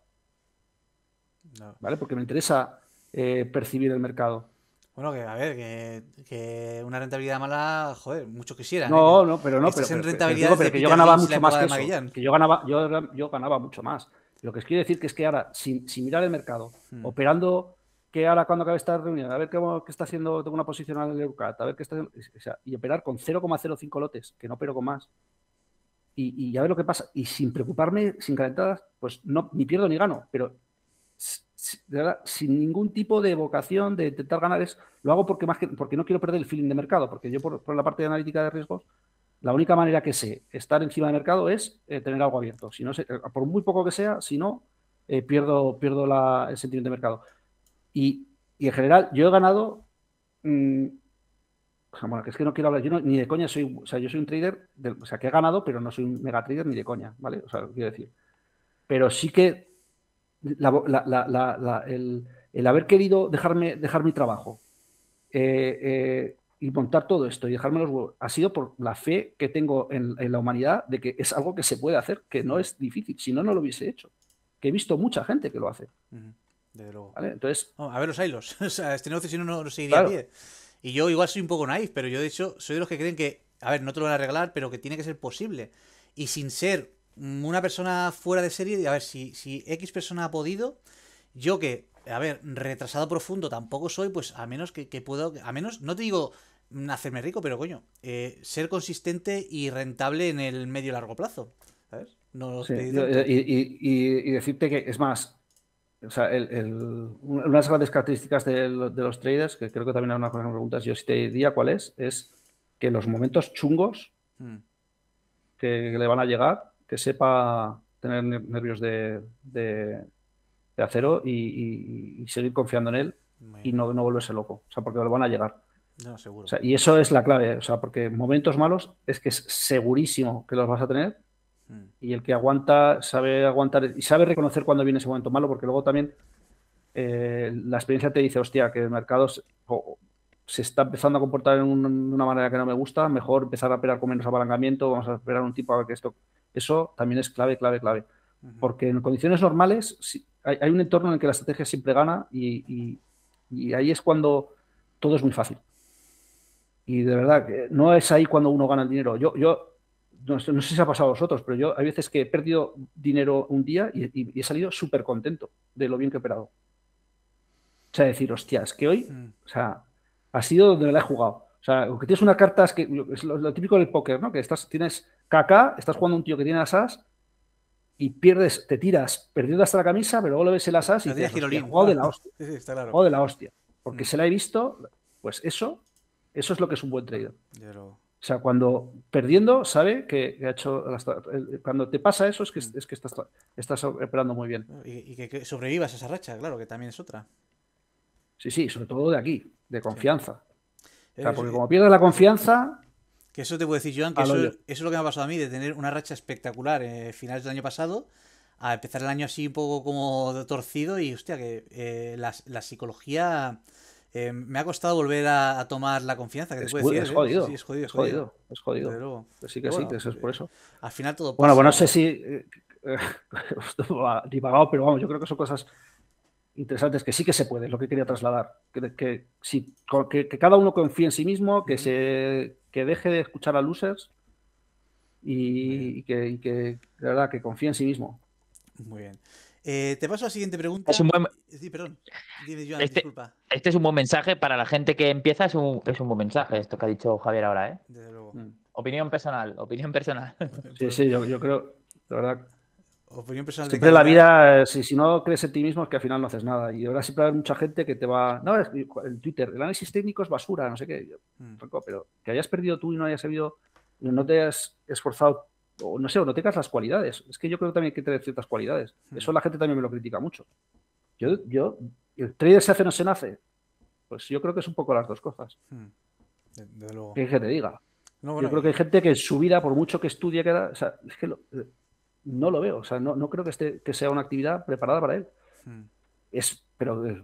¿Vale? Porque me interesa eh, percibir el mercado. Bueno, que a ver, que, una rentabilidad mala, joder, mucho quisiera. No, ¿eh? no, pero no, pero, pero, que yo ganaba mucho más que eso. Que yo ganaba, yo, yo ganaba mucho más. Lo que os quiero decir que es que ahora, sin, mirar el mercado, hmm. operando que ahora cuando acabe esta reunión, a ver qué, está haciendo, tengo una posición en el Eucat, a ver qué está haciendo, o sea, y operar con 0,05 lotes, que no opero con más, y, y ya ver lo que pasa, y sin preocuparme, sin calentadas, pues no, ni pierdo ni gano, pero sin ningún tipo de vocación de intentar ganar, es, lo hago porque, más porque no quiero perder el feeling de mercado, porque yo por, la parte de analítica de riesgos, la única manera que sé estar encima del mercado es eh, tener algo abierto. Si no eh, por muy poco que sea, si no, eh, pierdo, pierdo el sentimiento de mercado. Y, en general, yo he ganado. Mm, bueno, que es que no quiero hablar, yo ni de coña soy, o sea, yo soy un trader, o sea, que he ganado, pero no soy un mega trader ni de coña, ¿vale? O sea, quiero decir. Pero sí que el, haber querido dejarme, dejar mi trabajo eh, eh, y montar todo esto y dejarme los huevos, ha sido por la fe que tengo en, la humanidad de que es algo que se puede hacer, que no es difícil, si no, no lo hubiese hecho. Que he visto mucha gente que lo hace. Entonces, a ver los hilos. (laughs) o sea, este negocio si no, no seguiría a pie. Y yo igual soy un poco naif, pero yo de hecho soy de los que creen que, a ver, no te lo van a arreglar, pero que tiene que ser posible. Y sin ser una persona fuera de serie, a ver, si, si X persona ha podido, yo que, a ver, retrasado profundo tampoco soy, pues a menos que, puedo, a menos, no te digo hacerme rico, pero coño, eh, ser consistente y rentable en el medio y largo plazo. ¿Sabes? No y, decirte que, es más, o sea, el, una de las grandes características de, los traders, que creo que también hay una cosa que me preguntas, yo si te diría cuál es, es que los momentos chungos mm. que le van a llegar, que sepa tener nervios de, acero y, seguir confiando en él y no, no volverse loco, o sea, porque lo van a llegar. y eso es la clave, o sea, porque momentos malos es que es segurísimo que los vas a tener hmm. y el que aguanta sabe aguantar y sabe reconocer cuando viene ese momento malo, porque luego también eh, la experiencia te dice, hostia, que el mercado se, está empezando a comportar de una manera que no me gusta, mejor empezar a operar con menos apalancamiento, vamos a esperar un tipo a que esto eso también es clave, clave, clave. Porque en condiciones normales hay, un entorno en el que la estrategia siempre gana y, ahí es cuando todo es muy fácil. Y de verdad, que no es ahí cuando uno gana el dinero. Yo, yo no, sé si ha pasado a vosotros, pero yo hay veces que he perdido dinero un día y, he salido súper contento de lo bien que he operado. O sea, decir, hostia, es que hoy, mm. o sea, ha sido donde me la he jugado. O O sea, que tienes una carta, es, que, es lo, típico del póker, ¿no? Que estás, tienes KK, estás jugando un tío que tiene asas y pierdes, te tiras perdiendo hasta la camisa, pero luego lo ves el asas y te juego de la hostia. (laughs) Sí, sí, está claro. de la hostia. Porque mm. se la he visto, pues eso, eso es lo que es un buen trader. O sea, cuando perdiendo, sabe que, ha hecho. Cuando te pasa eso, es que, mm. es que estás, estás operando muy bien. Y, que, sobrevivas a esa racha, claro, que también es otra. Sí, sí, sobre todo de aquí, de confianza. O sea, porque como pierdes la confianza. Que eso te puedo decir, Joan, que eso, es lo que me ha pasado a mí, de tener una racha espectacular eh, finales del año pasado, a empezar el año así un poco como torcido y, hostia, que eh, la, psicología eh, me ha costado volver a, tomar la confianza. Que es, decir, es, jodido, es, jodido, es jodido. Es jodido. Sí que sí, que eso es por eso. Al final todo. Bueno, pues no sé si. (laughs) (laughs) divagado, pero vamos, yo creo que son cosas interesantes que sí que se puede, lo que quería trasladar. Que, que, que, cada uno confíe en sí mismo, que, se, que deje de escuchar a losers y, que, de verdad, que confíe en sí mismo. Muy bien. Eh, te paso a la siguiente pregunta. Es un buen... Sí, perdón. este, disculpa. este es un buen mensaje para la gente que empieza, es un, es un buen mensaje esto que ha dicho Javier ahora, ¿eh? Desde luego. Mm. Opinión personal, opinión personal. Sí, sí, yo, yo creo, de verdad, Opinión personal siempre la vida, si, si, no crees en ti mismo, es que al final no haces nada. Y ahora siempre haber mucha gente que te va. No, en Twitter, el análisis técnico es basura, no sé qué. Mm. Pero que hayas perdido tú y no hayas sabido, no te hayas esforzado, o no sé, o no tengas las cualidades. Es que yo creo que también hay que tener ciertas cualidades. Mm. Eso la gente también me lo critica mucho. Yo, yo, el trader se hace o no se nace. Pues yo creo que es un poco las dos cosas. Mm. De, luego. Que te diga. yo creo que hay gente que en su vida, por mucho que estudie, queda. O sea, es que lo, no lo veo. O sea, no, creo que, esté, que sea una actividad preparada para él. Hmm. Es, pero eh,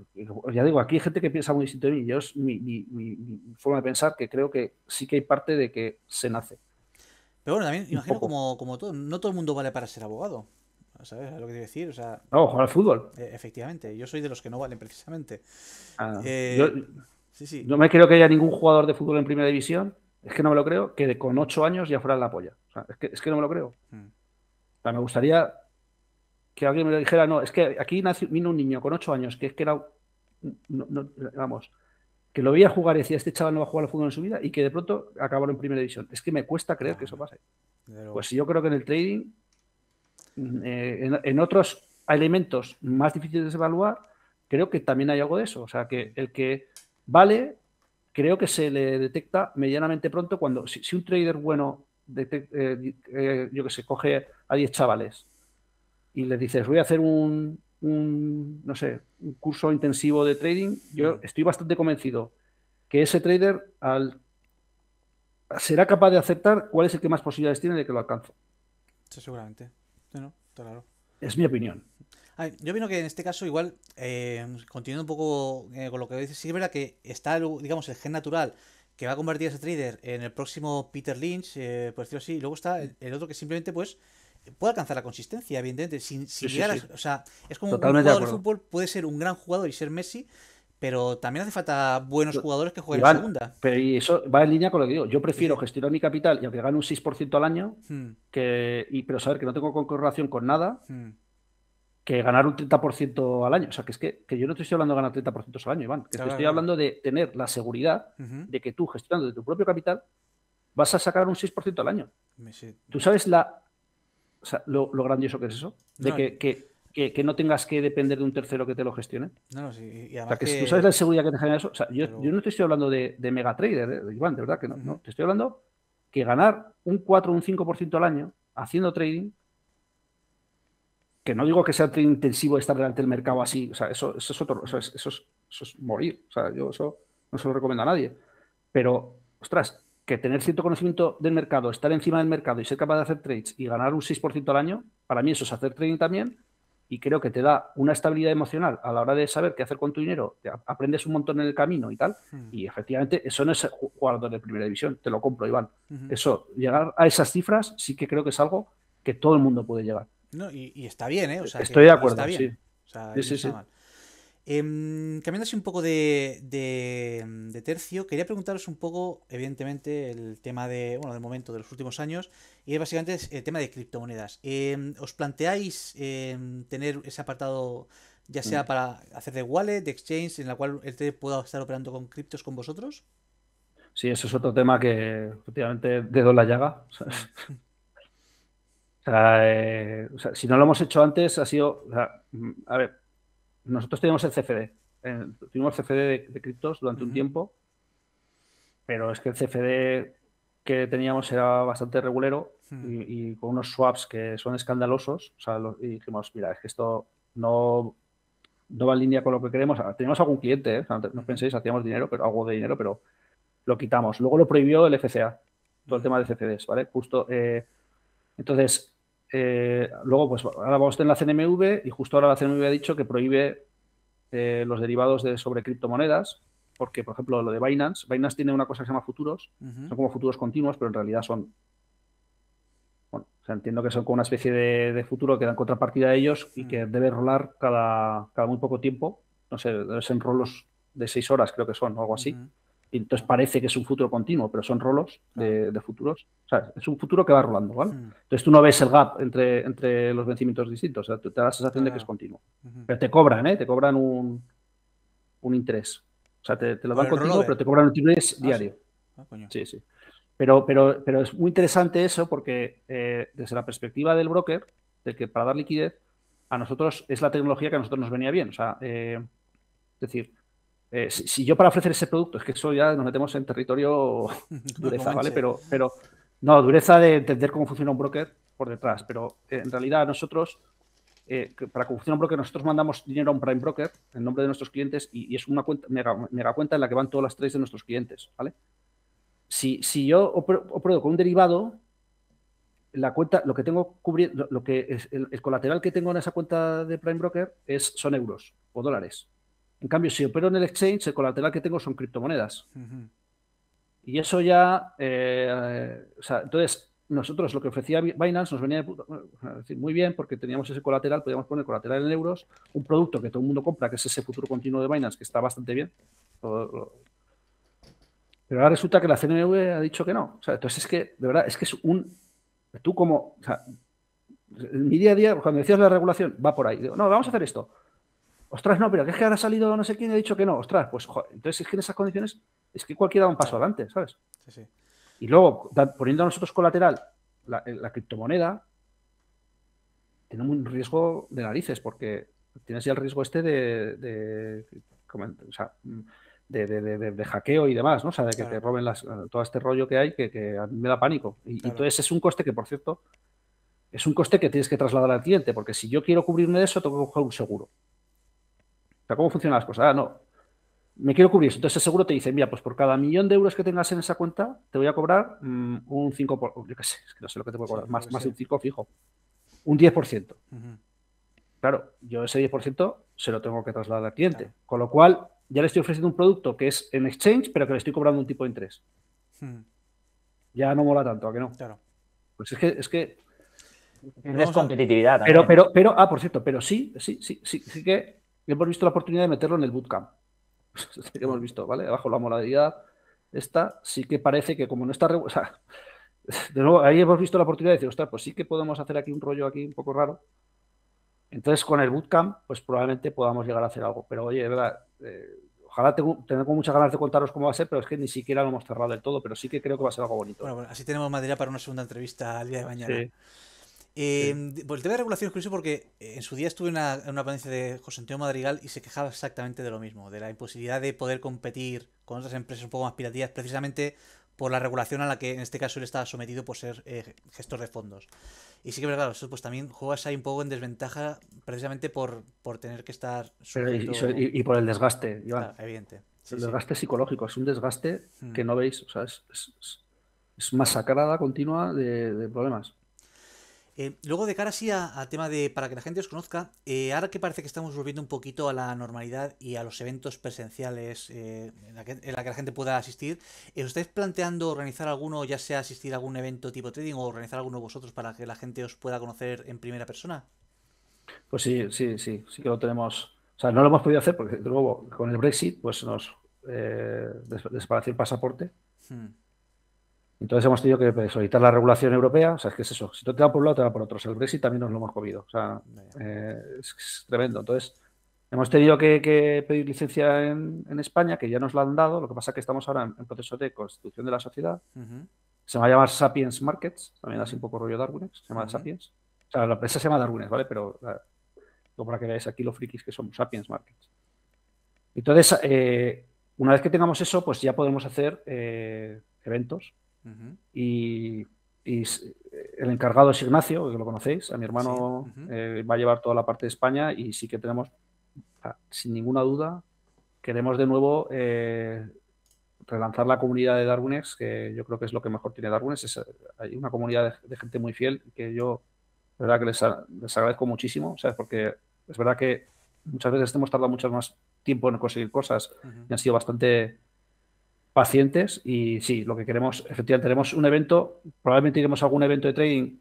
ya digo, aquí hay gente que piensa muy distinto de mí. Yo es mi, forma de pensar que creo que sí que hay parte de que se nace. Pero bueno, también imagino como, como todo, no todo el mundo vale para ser abogado. ¿Sabes lo que quiero decir? O sea, no, jugar al fútbol. Eh, efectivamente, yo soy de los que no valen precisamente. Ah, eh, yo, sí, sí. no me creo que haya ningún jugador de fútbol en primera división, es que no me lo creo, que con ocho años ya fuera la polla. es, que, es que no me lo creo. Me gustaría que alguien me dijera, no, es que aquí vino un niño con ocho años, que es que era, vamos, que lo veía jugar y decía, este chaval no va a jugar al fútbol en su vida y que de pronto acabaron en primera división. Es que me cuesta creer que eso pase. Pues yo creo que en el trading, eh, en, otros elementos más difíciles de evaluar, creo que también hay algo de eso. O sea, que el que vale, creo que se le detecta medianamente pronto cuando, si un trader bueno eh, eh, yo que sé, coge a 10 chavales y les dices, voy a hacer un, no sé, un curso intensivo de trading, yo mm. estoy bastante convencido que ese trader al, será capaz de aceptar cuál es el que más posibilidades tiene de que lo alcance. Sí, seguramente. claro. Es mi opinión. yo opino que en este caso, igual, eh, continuando un poco con lo que dices, sí es verdad que está, digamos, el gen natural que va a convertir a ese trader en el próximo Peter Lynch, eh, por decirlo así, y luego está el, otro que simplemente pues puede alcanzar la consistencia, evidentemente, sin, llegar a, O sea, es como un jugador de, fútbol puede ser un gran jugador y ser Messi, pero también hace falta buenos jugadores que jueguen en segunda. Pero y eso va en línea con lo que digo. Yo prefiero gestionar mi capital y aunque gane un 6% al año, hmm. que, y, pero saber que no tengo correlación con nada, hmm que ganar un 30% al año. O sea, que es que, yo no te estoy hablando de ganar 30% al año, Iván. Que te estoy hablando de tener la seguridad de que tú, gestionando de tu propio capital, vas a sacar un 6% al año. ¿Tú sabes la, lo, grandioso que es eso? De que, que, no tengas que depender de un tercero que te lo gestione. No, sí. Y o sea, que, tú sabes la seguridad que te genera eso. O sea, yo, no te estoy hablando de, de mega trader, eh, Iván, de verdad que no, no. Te estoy hablando que ganar un 4 o un 5% al año haciendo trading que no digo que sea tan intensivo estar delante del mercado así, o sea, eso, es otro, eso es, morir, o sea, yo eso no se lo recomiendo a nadie. Pero, ostras, que tener cierto conocimiento del mercado, estar encima del mercado y ser capaz de hacer trades y ganar un 6% al año, para mí eso es hacer trading también y creo que te da una estabilidad emocional a la hora de saber qué hacer con tu dinero, aprendes un montón en el camino y tal, hmm. y efectivamente eso no es jugador de primera división, te lo compro, Iván. Eso, llegar a esas cifras sí que creo que es algo que todo el mundo puede llegar. No, y, está bien, ¿eh? Estoy de acuerdo, sí. sí, sí, em, cambiando así un poco de, de, tercio, quería preguntaros un poco, evidentemente, el tema de, bueno, del momento, de los últimos años, y básicamente es el tema de criptomonedas. Em, ¿Os planteáis em, tener ese apartado, ya sea mm. para hacer de wallet, de exchange, en la cual el TD pueda estar operando con criptos con vosotros? Sí, eso es otro tema que efectivamente dedo en la llaga. (laughs) Eh, o sea, si no lo hemos hecho antes, ha sido. a ver, nosotros teníamos el CFD. tuvimos el CFD de, criptos durante un tiempo, pero es que el CFD que teníamos era bastante regulero y, con unos swaps que son escandalosos. O sea, y dijimos, mira, es que esto no, no va en línea con lo que queremos. Teníamos algún cliente, ¿eh? no penséis, hacíamos dinero, pero algo de dinero, pero lo quitamos. Luego lo prohibió el FCA, todo el tema de CFDs, ¿vale? Justo. Eh, entonces, eh, luego, pues ahora vamos a tener la CNMV y justo ahora la CNMV ha dicho que prohíbe los derivados de sobre criptomonedas porque, por ejemplo, lo de Binance, Binance tiene una cosa que se llama futuros, son como futuros continuos, pero en realidad son, bueno, o sea, entiendo que son como una especie de, futuro que dan contrapartida a ellos y que debe rolar cada, cada muy poco tiempo, no sé, en rolos de seis horas creo que son, o algo así. Entonces parece que es un futuro continuo, pero son rolos de, futuros. O sea, es un futuro que va rolando, ¿vale? Entonces tú no ves el gap entre, entre los vencimientos distintos, o sea, te da la sensación de que es continuo. Pero te cobran, ¿eh? Te cobran un, un interés. O sea, te, lo dan contigo, pero te cobran un interés ah, diario. Ah, sí. sí, Pero, pero, pero es muy interesante eso porque eh, desde la perspectiva del broker, de que para dar liquidez, a nosotros es la tecnología que a nosotros nos venía bien. O sea, eh, es decir, eh, si, yo para ofrecer ese producto, es que eso ya nos metemos en territorio (laughs) dureza, ¿vale? Pero, pero no, dureza de entender cómo funciona un broker por detrás. Pero en realidad nosotros eh, para que funcione un broker, nosotros mandamos dinero a un prime broker en nombre de nuestros clientes y, es una cuenta, mega, cuenta en la que van todas las trades de nuestros clientes, ¿vale? Si, si yo opero, con un derivado, la cuenta, lo que tengo cubriendo, lo que es el, colateral que tengo en esa cuenta de prime broker es, son euros o dólares. En cambio, si opero en el exchange, el colateral que tengo son criptomonedas. Y eso ya, eh, o sea, entonces, nosotros lo que ofrecía Binance nos venía decir, muy bien porque teníamos ese colateral, podíamos poner colateral en euros, un producto que todo el mundo compra, que es ese futuro continuo de Binance, que está bastante bien. Pero ahora resulta que la CNV ha dicho que no. O sea, entonces es que, de verdad, es que es un... Tú como... O sea, en mi día a día, cuando decías la regulación, va por ahí. Digo, no, vamos a hacer esto. Ostras, no, pero que es que ahora ha salido no sé quién y ha dicho que no. Ostras, pues joder, entonces es que en esas condiciones es que cualquiera da un paso adelante, ¿sabes? Sí, sí. Y luego, poniendo a nosotros colateral la, criptomoneda, tenemos un riesgo de narices, porque tienes ya el riesgo este de, de, hackeo y demás, ¿no? O sea, de que te roben las, todo este rollo que hay que, a mí me da pánico. Y, entonces es un coste que, por cierto, es un coste que tienes que trasladar al cliente, porque si yo quiero cubrirme de eso, tengo que coger un seguro. Sea, ¿cómo funcionan las cosas? Ah, no, me quiero cubrir Entonces el seguro te dice, mira, pues por cada millón de euros que tengas en esa cuenta, te voy a cobrar mm, un 5%, por, yo qué sé, es que no sé lo que te puedo cobrar, más, más de un 5 fijo, un 10%. Claro, yo ese 10% se lo tengo que trasladar al cliente. Con lo cual, ya le estoy ofreciendo un producto que es en exchange, pero que le estoy cobrando un tipo de interés. Ya no mola tanto, ¿a que no? Claro. Pues es que, es que es competitividad. Pero, pero, pero, ah, por cierto, pero sí, sí, sí, sí, sí que hemos visto la oportunidad de meterlo en el bootcamp. (laughs) que hemos visto, ¿vale? Abajo la modalidad, esta sí que parece que como no está... O sea, (laughs) de nuevo, ahí hemos visto la oportunidad de decir, ostras, pues sí que podemos hacer aquí un rollo aquí un poco raro. Entonces, con el bootcamp, pues probablemente podamos llegar a hacer algo. Pero oye, de verdad, eh, ojalá tengo, tengo muchas ganas de contaros cómo va a ser, pero es que ni siquiera lo hemos cerrado del todo, pero sí que creo que va a ser algo bonito. Bueno, así tenemos madera para una segunda entrevista al día de mañana. Sí. Eh, Pues el tema de regulación es curioso porque eh, en su día estuve en una, en una ponencia de José Antonio Madrigal y se quejaba exactamente de lo mismo, de la imposibilidad de poder competir con otras empresas un poco más piratías, precisamente por la regulación a la que en este caso él estaba sometido por ser eh, gestor de fondos. Y sí que, claro, eso pues también juegas ahí un poco en desventaja precisamente por, por tener que estar... y, por el desgaste, Claro, evidente. el desgaste psicológico, es un desgaste hmm. que no veis, o sea, es, es, masacrada continua de problemas. Eh, luego, de cara así a, tema de, para que la gente os conozca, eh, ahora que parece que estamos volviendo un poquito a la normalidad y a los eventos presenciales eh, en, la que, la gente pueda asistir, ¿os estáis planteando organizar alguno, ya sea asistir a algún evento tipo trading o organizar alguno vosotros para que la gente os pueda conocer en primera persona? Pues sí, sí, sí, sí que lo tenemos. O sea, no lo hemos podido hacer porque, luego, con el Brexit, pues nos desapareció el pasaporte. Hmm. Entonces hemos tenido que solicitar la regulación europea. O sea, es que es eso. Si no te va por un lado, te va por otro. el Brexit también nos lo hemos comido. O sea, eh, es, tremendo. Entonces, Hemos tenido que, pedir licencia en, España, que ya nos la han dado. Lo que pasa es que estamos ahora en, proceso de constitución de la sociedad. Se va a llamar Sapiens Markets, también así un poco rollo Darwin, se llama Sapiens. O sea, la empresa se llama Darwin, ¿vale? Pero para que veáis aquí los frikis que somos, Sapiens Markets. Entonces, eh, una vez que tengamos eso, pues ya podemos hacer eh, eventos. Y, el encargado es Ignacio, que lo conocéis, a mi hermano eh, va a llevar toda la parte de España y sí que tenemos, sin ninguna duda, queremos de nuevo relanzar la comunidad de Darwinex, que yo creo que es lo que mejor tiene Darwinex. Es, hay una comunidad de, gente muy fiel que yo, la verdad que les, les agradezco muchísimo, ¿sabes? Porque es verdad que muchas veces hemos tardado mucho más tiempo en conseguir cosas y han sido bastante pacientes. Y sí, lo que queremos, efectivamente, tenemos un evento, probablemente iremos a algún evento de trading,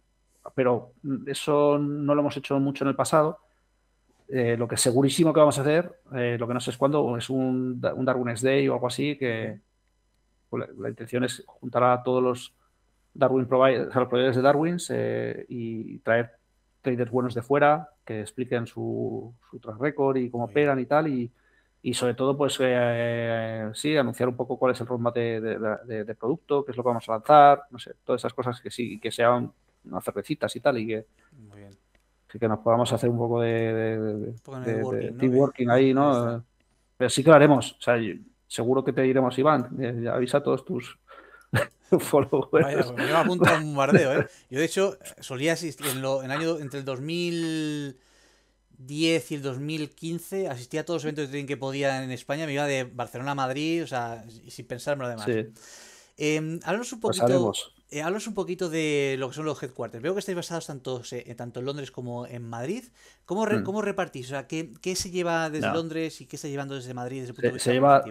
pero eso no lo hemos hecho mucho en el pasado. Eh, lo que segurísimo que vamos a hacer, eh, lo que no sé es cuándo, es un, un Darwin's Day o algo así, que pues, la, intención es juntar a todos los Darwin providers, a los proveedores de Darwin eh, y traer traders buenos de fuera que expliquen su, su track record y cómo operan y tal. Y, y sobre todo, pues eh, sí, anunciar un poco cuál es el roadmap de, producto, qué es lo que vamos a lanzar, no sé, todas esas cosas que sí, que sean unas cervecitas y tal, y que, que nos podamos hacer un poco de, team working ahí, ¿no? Pero sí que lo haremos, o sea, seguro que te diremos, Iván, eh, avisa a todos tus (laughs) followers. Vaya, pues me un bombardeo, ¿eh? Yo, de hecho, solía asistir en, lo, en año, entre el 2010 y el 2015, asistía a todos los eventos de trading que podía en España, me iba de Barcelona a Madrid, o sea, sin pensarme lo demás. Sí. Eh, háblanos un pues poquito. Eh, un poquito de lo que son los headquarters. Veo que estáis basados tanto, eh, tanto en Londres como en Madrid. ¿Cómo, mm. ¿cómo repartís? O sea, ¿qué, ¿qué, se lleva desde Londres y qué está llevando desde Madrid desde el punto de vista se lleva,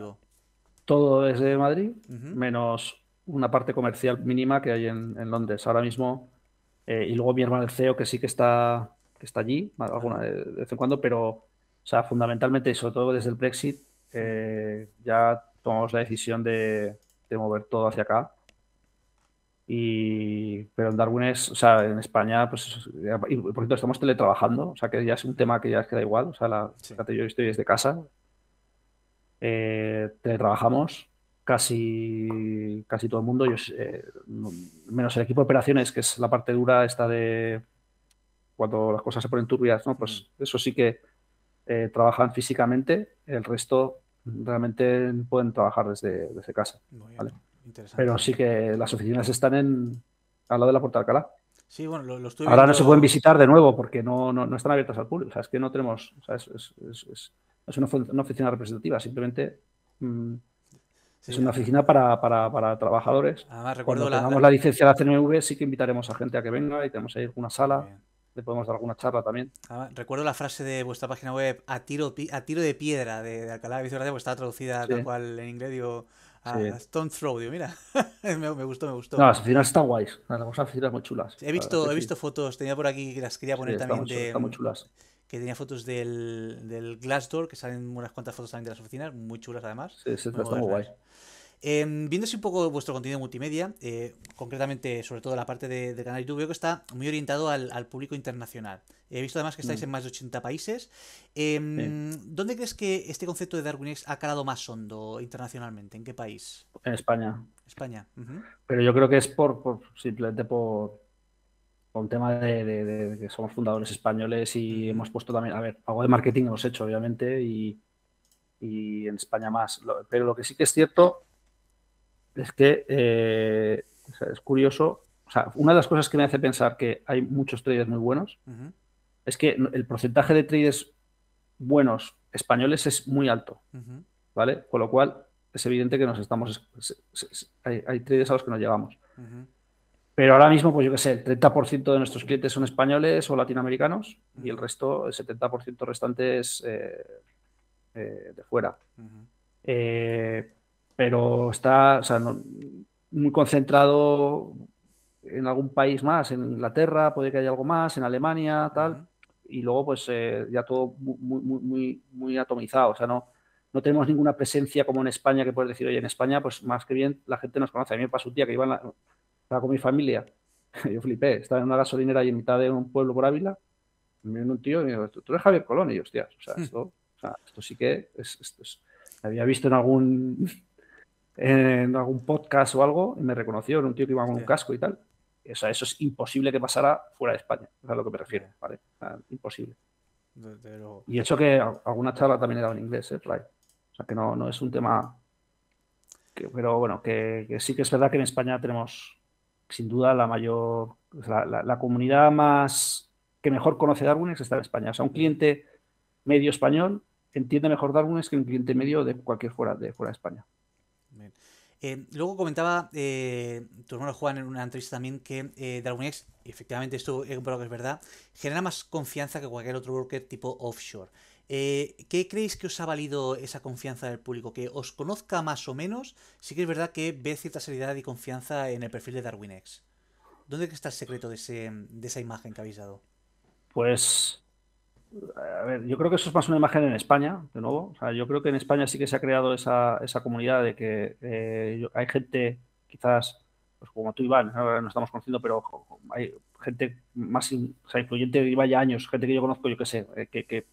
todo desde Madrid, menos una parte comercial mínima que hay en, Londres ahora mismo. Eh, y luego mi hermano el CEO, que sí que está, que está allí, alguna de, vez en cuando, pero o sea, fundamentalmente, y sobre todo desde el Brexit, eh, ya tomamos la decisión de, mover todo hacia acá. Y, pero en Darwin es, o sea, en España, pues, y por cierto, estamos teletrabajando, o sea, que ya es un tema que ya queda igual, o sea, la, yo estoy desde casa, eh, teletrabajamos casi, casi todo el mundo, eh, menos el equipo de operaciones, que es la parte dura esta de cuando las cosas se ponen turbias, ¿no? Pues eso sí que eh, trabajan físicamente, el resto realmente pueden trabajar desde, desde casa. Pero sí que las oficinas están en, al lado de la Puerta de Alcalá. Sí, bueno, lo, Ahora no se pueden visitar de nuevo porque no, no, están abiertas al público. O sea, es que no tenemos. O sea, es, es, es una, oficina representativa, simplemente mm, es una oficina para, trabajadores. Además, recuerdo Cuando tengamos la, licencia de la CNV, sí que invitaremos a gente a que venga y tenemos ahí alguna sala. Le podemos dar alguna charla también. recuerdo la frase de vuestra página web a tiro, a tiro de piedra de, Alcalá de Vizorra, pues estaba traducida tal cual en inglés, digo, a, Stone Throw, digo, mira, (laughs) me, gustó, me gustó. No, las oficinas están guays, las oficinas muy chulas. He visto, he visto fotos, tenía por aquí que las quería poner también de, están muy chulas que tenía fotos del, del Glassdoor, que salen unas cuantas fotos también de las oficinas, muy chulas además. Sí, sí, está muy guay. Eh, viéndose un poco vuestro contenido multimedia, eh, concretamente sobre todo la parte de, canal YouTube, veo que está muy orientado al, al público internacional. He visto además que estáis mm. en más de 80 países. Em, ¿Dónde crees que este concepto de DarwinX ha calado más hondo internacionalmente? ¿En qué país? En España. España. Pero yo creo que es por, por simplemente por, un tema de, que somos fundadores españoles y hemos puesto también, a ver, algo de marketing hemos hecho, obviamente, y, en España más. Pero lo que sí que es cierto es que eh, es curioso. O sea, una de las cosas que me hace pensar que hay muchos traders muy buenos es que el porcentaje de traders buenos españoles es muy alto, ¿vale? Con lo cual es evidente que nos estamos. hay, hay, traders a los que nos llevamos. Pero ahora mismo, pues yo qué sé, el 30% de nuestros clientes son españoles o latinoamericanos y el resto, el 70% restante es eh, eh, de fuera. Eh, pero está muy concentrado en algún país más, en Inglaterra, puede que haya algo más, en Alemania, tal. Y luego, pues ya todo muy, muy, muy, atomizado. O sea, no, no tenemos ninguna presencia como en España, que puedes decir, oye, en España, pues más que bien la gente nos conoce. A mí me pasó un día que iba en la, estaba con mi familia. (laughs) Yo flipé, estaba en una gasolinera ahí en mitad de un pueblo por Ávila. Me viene un tío y me dijo, tú eres Javier Colón. Y yo, hostias, o sea, hmm. esto esto sí que es, esto es, había visto en algún en algún podcast o algo y me reconoció, era un tío que iba con un casco y tal. O sea, eso es imposible que pasara fuera de España, es a lo que me refiero, ¿vale? imposible. Y eso que alguna charla también he dado en inglés, ¿eh? O sea, que no, no es un tema... pero bueno, que, sí que es verdad que en España tenemos, sin duda, la mayor... La, comunidad más que mejor conoce Darwin está en España. O sea, un cliente medio español entiende mejor Darwin que un cliente medio de cualquier fuera de, fuera de España. Eh, luego comentaba eh, tu hermano Juan en una entrevista también que eh, DarwinX, efectivamente esto es verdad, genera más confianza que cualquier otro broker tipo offshore. Eh, ¿Qué creéis que os ha valido esa confianza del público? ¿Que os conozca más o menos? Sí que es verdad que ve cierta seriedad y confianza en el perfil de DarwinX. ¿Dónde está el secreto de, de esa imagen que habéis dado? Pues a ver, yo creo que eso es más una imagen en España, de nuevo. O sea, yo creo que en España sí que se ha creado esa, esa comunidad de que eh, hay gente, quizás, pues como tú, Iván, ahora no estamos conociendo, pero hay gente más o sea, influyente que lleva ya años, gente que yo conozco, yo qué sé, eh, que, que,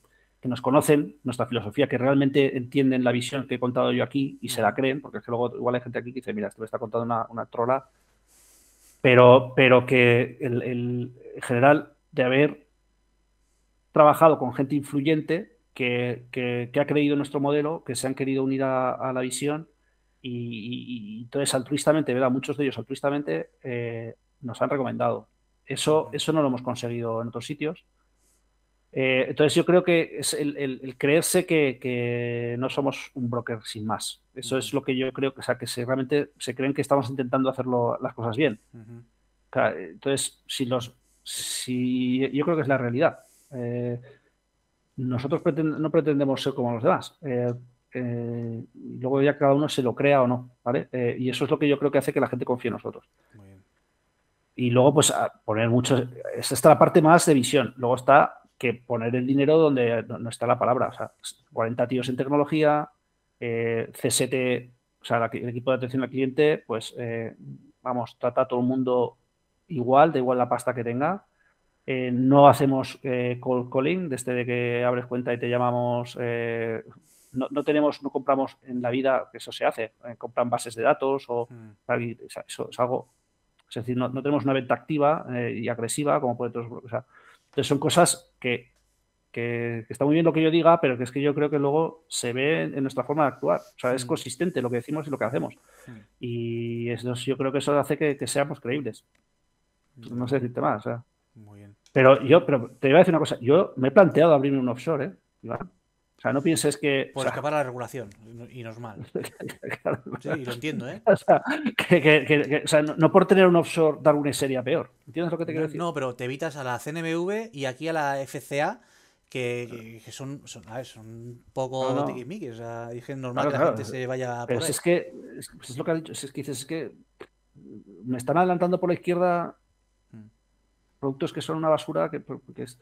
nos conocen nuestra filosofía, que realmente entienden la visión que he contado yo aquí y se la creen, porque es que luego igual hay gente aquí que dice, mira, esto me está contando una, una trola, pero, pero que el, el, en general de haber trabajado con gente influyente que, ha creído en nuestro modelo, que se han querido unir a, la visión y, entonces altruistamente, ¿verdad? Muchos de ellos altruistamente eh, nos han recomendado. Eso, eso no lo hemos conseguido en otros sitios. Eh, entonces yo creo que es el, creerse que, no somos un broker sin más. Eso es lo que yo creo, que, o sea, que realmente se creen que estamos intentando hacer las cosas bien. entonces, si los, si yo creo que es la realidad. Eh, nosotros no pretendemos ser como los demás. Eh, eh, luego ya cada uno se lo crea o no, ¿vale? y eso es lo que yo creo que hace que la gente confíe en nosotros. Y luego, pues, poner mucho. Esta está la parte más de visión. Luego está que poner el dinero donde no está la palabra. O sea, 40 tíos en tecnología, CST, o sea, el equipo de atención al cliente, pues, vamos, trata a todo el mundo igual, da igual la pasta que tenga. Eh, no hacemos eh, cold calling, desde de que abres cuenta y te llamamos. Eh, no, tenemos, no compramos en la vida, que eso se hace, compran bases de datos o mm. eso es algo. Es decir, no, tenemos una venta activa y agresiva como puede otros. O sea, entonces son cosas que, que, está muy bien lo que yo diga, pero que es que yo creo que luego se ve en nuestra forma de actuar. O sea, es mm. consistente lo que decimos y lo que hacemos. Mm. Y eso, yo creo que eso hace que, que seamos creíbles. No sé decirte más. O sea. Muy bien. Pero yo, pero te voy a decir una cosa, yo me he planteado abrirme un offshore, ¿eh? O sea, no pienses que. Por escapar a la regulación, y normal. (laughs) Sí, lo entiendo, ¿eh? (laughs) O sea, que, o sea no, por tener un offshore dar una serie peor. ¿Entiendes lo que te quiero decir? No, pero te evitas a la CNMV y aquí a la FCA, que, son, son, son un poco no, O sea, dije normal que la gente se vaya Pero es que, es, lo que has dicho, es que dices, es que me están adelantando por la izquierda productos que son una basura que, es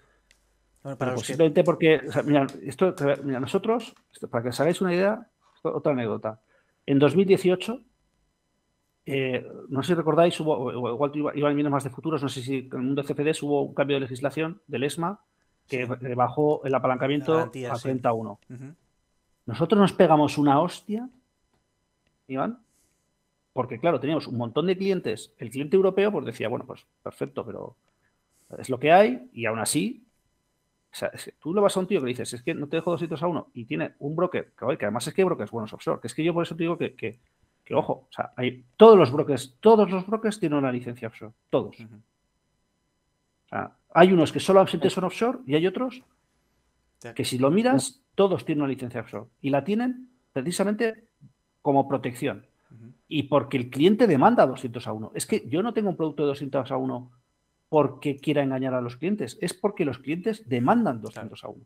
simplemente porque mira, esto, mira, nosotros para que os hagáis una idea otra anécdota. En 2018 eh, no sé si recordáis hubo igual iban viendo más de futuros no sé si en el mundo de CFDs hubo un cambio de legislación del ESMA que bajó el apalancamiento a 31 nosotros nos pegamos una hostia Iván porque claro, teníamos un montón de clientes. El cliente europeo pues decía, bueno, pues perfecto, pero es lo que hay y aún así, o sea, tú le vas a un tío que dices, es que no te dejo dos sitios a uno y tiene un broker, que, que además es que hay brokers buenos offshore, que es que yo por eso te digo que, que, ojo, o sea, hay, todos los brokers, todos los brokers tienen una licencia offshore, todos. O sea, hay unos que solamente son offshore y hay otros que si lo miras, todos tienen una licencia offshore y la tienen precisamente como protección. Y porque el cliente demanda 200 a 1. Es que yo no tengo un producto de 200 a 1 porque quiera engañar a los clientes, es porque los clientes demandan 200 a 1.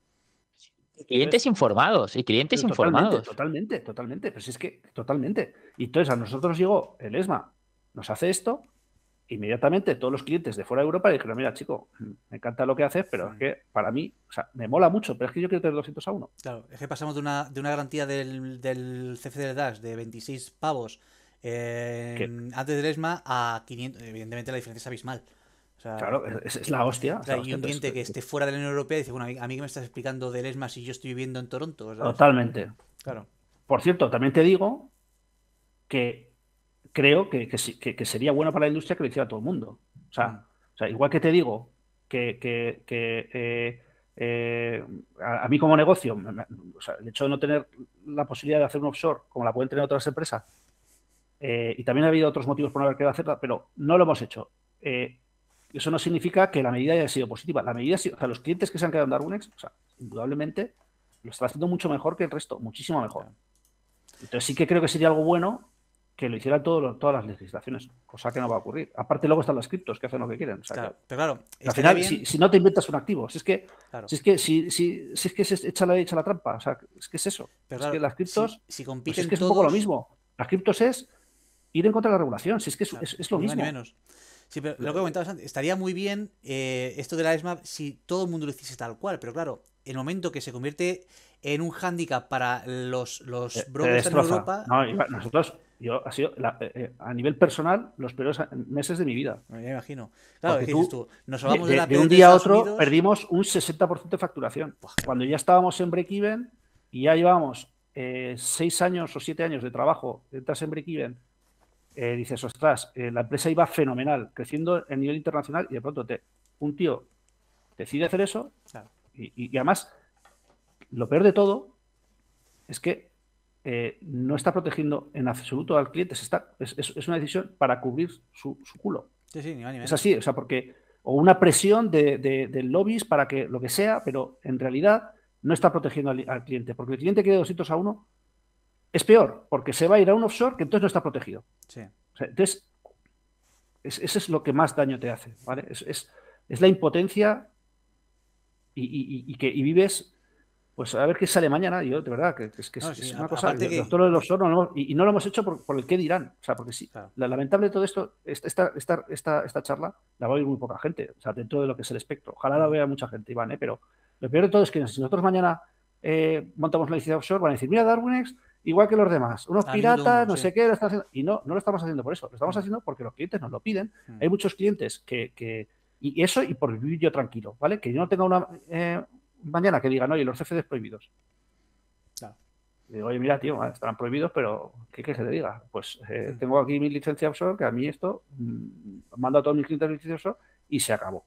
Clientes informados y clientes informados. Totalmente, totalmente. Pues es que, totalmente. Y entonces a nosotros llegó el ESMA, nos hace esto, inmediatamente todos los clientes de fuera de Europa dijeron, mira, chico, me encanta lo que haces, pero es que para mí, o sea, me mola mucho, pero es que yo quiero tener 200 a 1. Claro, es que pasamos de una, de una garantía del, del CFD DAX de 26 pavos antes del ESMA a 500, evidentemente la diferencia es abismal. Claro, es, la hostia. y un cliente que esté fuera de la Unión Europea dice, bueno, a mí que me estás explicando del ESMA si yo estoy viviendo en Toronto. Totalmente. Claro. Por cierto, también te digo que creo que, que, sería bueno para la industria que lo hiciera todo el mundo. O sea, mm. o sea igual que te digo que, eh, eh, a, mí como negocio, o sea, el hecho de no tener la posibilidad de hacer un offshore como la pueden tener otras empresas, eh, y también ha habido otros motivos por no haber querido hacerla, pero no lo hemos hecho. Eso no significa que la medida haya sido positiva. La medida, o sea, los clientes que se han quedado en Darwinex, o sea, indudablemente lo están haciendo mucho mejor que el resto, muchísimo mejor. Entonces sí que creo que sería algo bueno que lo hicieran todas las legislaciones, cosa que no va a ocurrir. Aparte luego están los criptos que hacen lo que quieren. claro, pero claro, al final, si, no te inventas un activo, si es que, si es que, si, si, es que se echa la, echa la trampa, o sea, es que es eso. es que las criptos, si, compiten pues es que es un poco lo mismo. Las criptos es ir en contra de la regulación, si es que es, lo mismo. menos. Sí, pero lo que comentabas antes, estaría muy bien eh, esto de la ESMA si todo el mundo lo hiciese tal cual, pero claro, el momento que se convierte en un hándicap para los, los brokers en Europa. No, nosotros, yo ha sido eh, eh, a nivel personal los peores meses de mi vida. Me imagino. Claro, tú, nos de, de, un día a otro perdimos un 60% de facturación. Cuando ya estábamos en break-even y ya llevamos eh, seis años o siete años de trabajo, entras en break-even, dices, ostras, la empresa iba fenomenal, creciendo a nivel internacional y de pronto te, un tío decide hacer eso y además lo peor de todo es que eh, no está protegiendo en absoluto al cliente. está, es, una decisión para cubrir su, culo. Sí, sí, ni ni Es así, o sea, porque. O una presión de, del lobbies para que lo que sea, pero en realidad no está protegiendo al, cliente. Porque el cliente que de 200 a 1 es peor, porque se va a ir a un offshore que entonces no está protegido. Sí. entonces, eso es lo que más daño te hace. ¿vale? Es, la impotencia y, que, y vives pues a ver qué sale mañana. Yo, de verdad, que, es, que es, una cosa. Que... Los no y, no lo hemos hecho por, el qué dirán. O sea, porque sí. La, lamentable de todo esto, esta, esta, esta, esta charla la va a oír muy poca gente. O sea, dentro de lo que es el espectro. Ojalá la vea mucha gente, Iván, ¿eh? pero lo peor de todo es que si nosotros mañana eh, montamos la licencia offshore, van a decir, mira, Darwinex, igual que los demás, unos piratas, no sé qué, lo están haciendo. Y no, no lo estamos haciendo por eso. Lo estamos mm. haciendo porque los clientes nos lo piden. Mm. Hay muchos clientes que, que. y eso, y por vivir yo tranquilo, ¿vale? Que yo no tenga una, eh, mañana que digan, oye, los CFDs prohibidos. digo, oye, mira, tío, estarán prohibidos, pero ¿qué que se te diga? Pues eh, mm. tengo aquí mi licencia offshore, que a mí esto mm, mando a todos mis clientes licencia offshore y se acabó.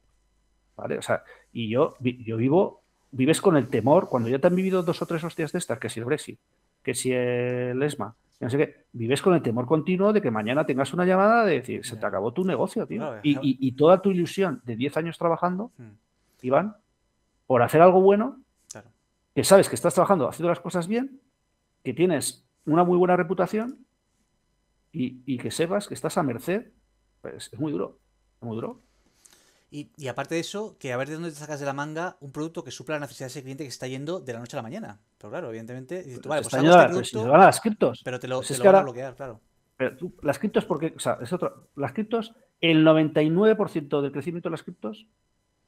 ¿Vale? O sea, y yo, yo vivo, vives con el temor, cuando ya te han vivido dos o tres hostias de estas, que si el Brexit, que si el ESMA, no sé qué, vives con el temor continuo de que mañana tengas una llamada de decir, se te acabó tu negocio, tío. y, toda tu ilusión de 10 años trabajando, mm. Iván, por hacer algo bueno, que sabes que estás trabajando, haciendo las cosas bien, que tienes una muy buena reputación y, que sepas que estás a merced, pues es muy duro, muy duro. Y, aparte de eso, que a ver de dónde te sacas de la manga un producto que supla la necesidad de ese cliente que está yendo de la noche a la mañana. Pero claro, evidentemente, vale, pues este las criptos. Pero te lo, pues van a bloquear, claro. Pero las criptos, porque, o sea, es otro, las criptos, el 99% del crecimiento de las criptos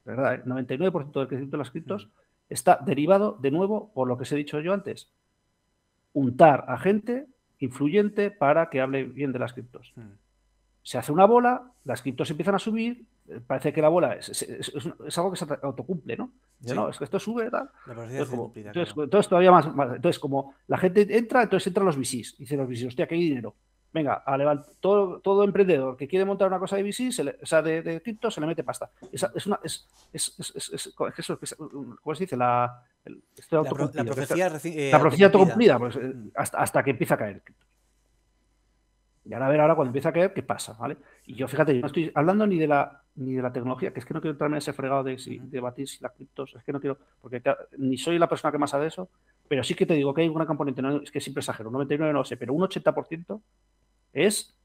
¿verdad? El 99% del crecimiento de las criptos está derivado, de nuevo, por lo que os he dicho yo antes, untar a gente influyente para que hable bien de las criptos. Se hace una bola, las criptos empiezan a subir, eh, parece que la bola es, algo que se autocumple, ¿no? No, es que esto sube, tal. Entonces, todavía más, Entonces, como la gente entra, entonces entran los VCs. Dicen los VCs, hostia, que hay dinero venga, a levantar, todo, todo emprendedor que quiere montar una cosa de VC, o sea, de, de, cripto, se le mete pasta. Es, es una, es, es, es, ¿cómo se dice? La, la, profecía, la profecía autocumplida, pues, eh, hasta, hasta, que empieza a caer. Y ahora a ver ahora cuando empieza a caer, ¿qué pasa? ¿vale? Y yo, fíjate, yo no estoy hablando ni de la ni de la tecnología, que es que no quiero entrarme en ese fregado de, si, debatir si las criptos, es que no quiero, porque ni soy la persona que más sabe de eso, pero sí que te digo que hay una componente, no, es que siempre exagero, un 99 no sé, pero un 80% es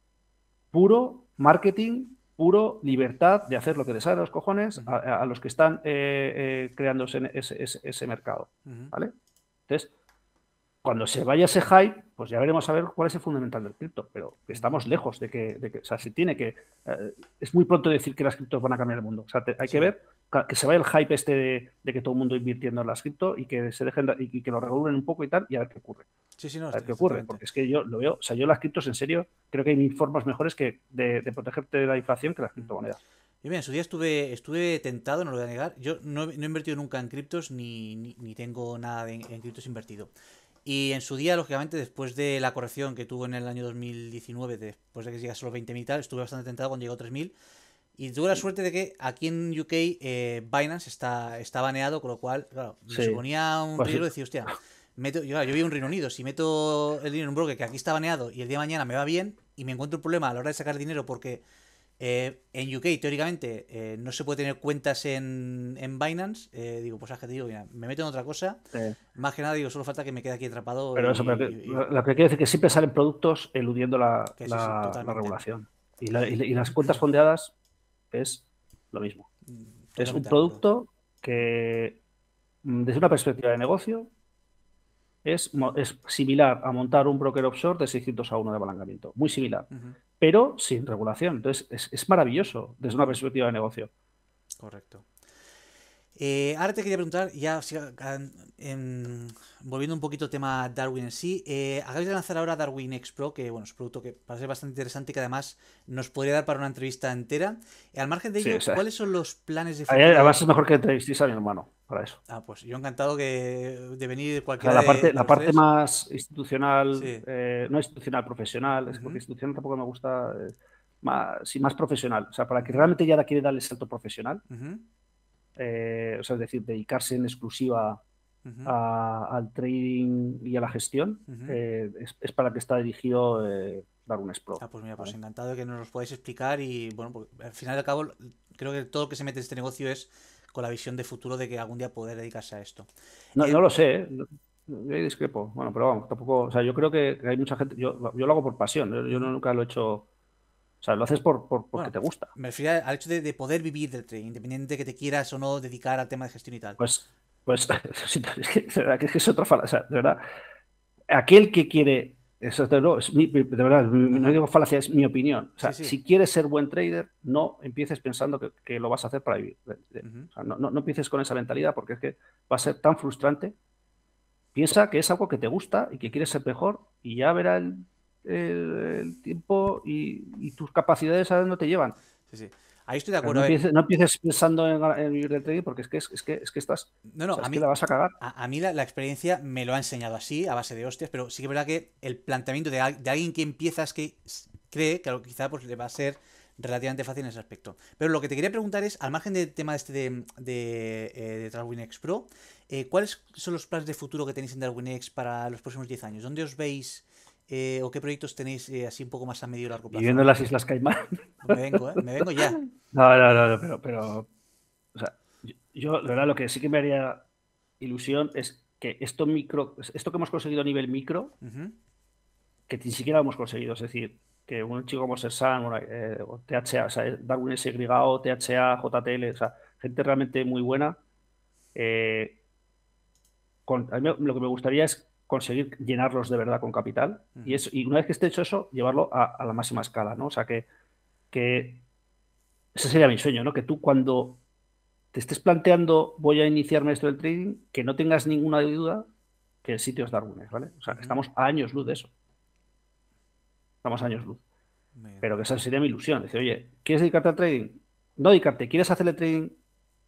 puro marketing, puro libertad de hacer lo que les sale a los cojones a, los que están eh, eh, creando ese, mercado. ¿Vale? Entonces, cuando se vaya ese hype, pues ya veremos a ver cuál es el fundamental del cripto, pero estamos lejos de que, de que o sea, se tiene que, eh, es muy pronto decir que las criptos van a cambiar el mundo, o sea, hay que ver que se vaya el hype este de, que todo el mundo invirtiendo en las cripto y que se dejen y que lo regulen un poco y tal y a ver qué ocurre. Sí, sí, no, a ver qué ocurre, porque es que yo lo veo, o sea, yo las criptos en serio creo que hay formas mejores que de, protegerte de la inflación que las criptomonedas. Yo, mira, en su día estuve, estuve tentado, no lo voy a negar. Yo no, he invertido nunca en criptos ni, ni, tengo nada en, criptos invertido. Y en su día, lógicamente, después de la corrección que tuvo en el año 2019, después de que llegase a los 20.000 y tal, estuve bastante tentado cuando llegó a 3.000. Y tuve la suerte de que aquí en UK eh, Binance está, está baneado, con lo cual, claro, me suponía un pues riesgo de decir, hostia, meto, yo, yo vi un Reino Unido, si meto el dinero en un broker que aquí está baneado y el día de mañana me va bien y me encuentro un problema a la hora de sacar dinero porque eh, en UK, teóricamente, eh, no se puede tener cuentas en, en Binance. Eh, digo, pues te digo, mira, me meto en otra cosa. Más que nada, digo, solo falta que me quede aquí atrapado. Pero eso, lo que quiere decir que siempre salen productos eludiendo la, regulación. Y, las cuentas fondeadas es lo mismo. Mm, es un producto que, mm, desde una perspectiva de negocio, es, es, similar a montar un broker offshore de 600 a 1 de apalancamiento. Muy similar pero sin regulación. Entonces, es, maravilloso desde una perspectiva de negocio. Correcto. Eh, ahora te quería preguntar, ya volviendo un poquito al tema Darwin en sí, eh, acabáis de lanzar ahora Darwin X Pro, que bueno, es un producto que parece bastante interesante y que además nos podría dar para una entrevista entera. Al margen de ello, ¿cuáles son los planes de futuro? Además es mejor que entrevistéis a mi hermano para eso. Ah, pues yo encantado que de venir cualquier la parte, la parte más institucional, eh, no institucional, profesional, es porque institucional tampoco me gusta, eh, más, sí, más profesional. O sea, para que realmente ya quiere darle salto profesional, eh, o sea, es decir, dedicarse en exclusiva al trading y a la gestión, es, para que está dirigido Darwin Pro. Ah, pues mira, pues encantado de que nos lo podáis explicar y bueno, pues, al final y al cabo, creo que todo lo que se mete en este negocio es con la visión de futuro de que algún día poder dedicarse a esto. No, eh, no lo sé, ¿eh? yo discrepo. Bueno, pero vamos, tampoco. O sea, yo creo que hay mucha gente. Yo, yo lo hago por pasión. Yo, nunca lo he hecho. O sea, lo haces por, por porque te gusta. Me refiero al hecho de, poder vivir del trading, independientemente de que te quieras o no dedicar al tema de gestión y tal. Pues, pues (laughs) es que, es otra fala. O sea, de verdad, aquel que quiere eso no, es mi, de verdad, no digo falacia, es mi opinión. O sea, si quieres ser buen trader, no empieces pensando que, lo vas a hacer para vivir. o sea, no, no, empieces con esa mentalidad porque es que va a ser tan frustrante. Piensa que es algo que te gusta y que quieres ser mejor y ya verá el, el, tiempo y, y, tus capacidades a dónde te llevan. Sí, sí. Ahí estoy de acuerdo. No empieces, pensando en, vivir de trading porque es que, es, que, es que estás. No, no, a mí, la vas a cagar. A, mí la, experiencia me lo ha enseñado así, a base de hostias, pero sí que es verdad que el planteamiento de, alguien que empieza es que cree que quizá pues, le va a ser relativamente fácil en ese aspecto. Pero lo que te quería preguntar es, al margen del tema este de, de, eh, Darwin X Pro, eh, ¿cuáles son los planes de futuro que tenéis en Darwin X para los próximos 10 años? ¿Dónde os veis? Eh, ¿O qué proyectos tenéis eh, así un poco más a medio y largo plazo? Viviendo en las Islas Caimán. Me vengo, ¿eh? Me vengo ya. (laughs) No, no, no, pero, pero o sea, yo, la verdad, lo que sí que me haría ilusión es que esto micro, esto que hemos conseguido a nivel micro, que ni siquiera hemos conseguido, es decir, que un chico como Sersan, eh, o THA, o sea, Darwin SYO, THA, JTL, o sea, gente realmente muy buena. con, a mí lo que me gustaría es conseguir llenarlos de verdad con capital. y, eso, y una vez que esté hecho eso, llevarlo a, la máxima escala, ¿no? O sea, que, que ese sería mi sueño, ¿no? Que tú cuando te estés planteando voy a iniciarme esto del trading, que no tengas ninguna duda que el sitio es Darwin, ¿vale? O sea, estamos a años luz de eso. Estamos a años luz. Pero que esa sería mi ilusión. Decir, oye, ¿quieres dedicarte al trading? No dedicarte, ¿quieres hacer el trading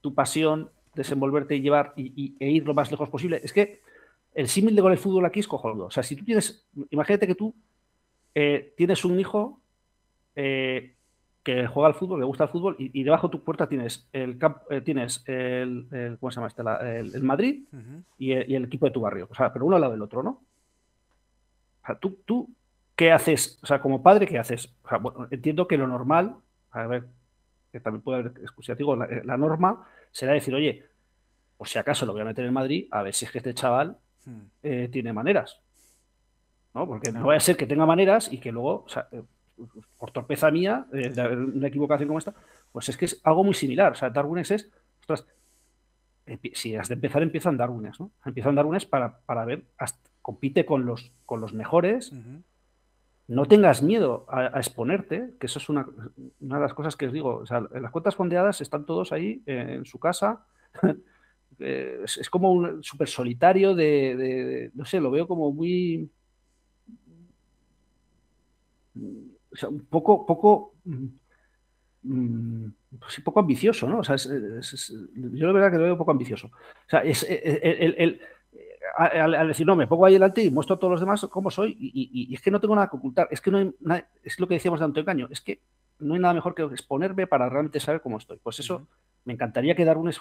tu pasión, desenvolverte y llevar y, e ir lo más lejos posible? Es que el símil de con el fútbol aquí es cojonudo. O sea, si tú tienes, imagínate que tú eh, tienes un hijo eh, que juega al fútbol, le gusta el fútbol, y, debajo de tu puerta tienes el, eh, tienes el, ¿cómo se llama este? el, Madrid y, el, equipo de tu barrio. O sea, pero uno al lado del otro, ¿no? O sea, tú, tú, ¿qué haces? O sea, como padre, ¿qué haces? O sea, bueno, entiendo que lo normal, a ver, que también puede haber excusativo, la, la norma será decir, oye, por si acaso lo voy a meter en Madrid, a ver si es que este chaval eh, tiene maneras. ¿no? Porque no vaya a ser que tenga maneras y que luego, eh, por torpeza mía, eh, una equivocación como esta, pues es que es algo muy similar. O sea, Darwines es, ostras, si has de empezar, empiezan Darwines, ¿no? Empiezan Darwines para, para ver, compite con los, con los mejores. No tengas miedo a, exponerte, que eso es una, una, de las cosas que os digo. O sea, las cuentas fondeadas están todos ahí en su casa. Eh, es, como un súper solitario de, no sé, lo veo como muy... O sea, un poco, poco... mm, pues, poco ambicioso, ¿no? O sea, yo la verdad que lo veo poco ambicioso. O sea, es, el, al, decir, no, me pongo ahí delante y muestro a todos los demás cómo soy, y, es que no tengo nada que ocultar, es que no hay es lo que decíamos de Antonio Caño, es que no hay nada mejor que exponerme para realmente saber cómo estoy. Pues eso, me encantaría que un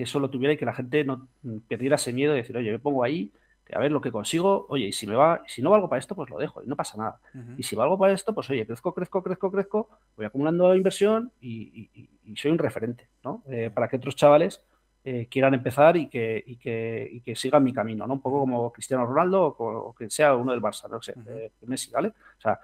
que eso lo tuviera y que la gente no perdiera ese miedo de decir, oye, me pongo ahí, a ver lo que consigo, oye, y si me va, si no valgo para esto, pues lo dejo y no pasa nada. Y si valgo para esto, pues oye, crezco, crezco, crezco, crezco, voy acumulando inversión y, soy un referente, ¿no? Eh, para que otros chavales eh, quieran empezar y que, que, que, sigan mi camino, ¿no? Un poco como Cristiano Ronaldo o, que sea uno del Barça, no sé, eh, Messi, ¿vale? O sea,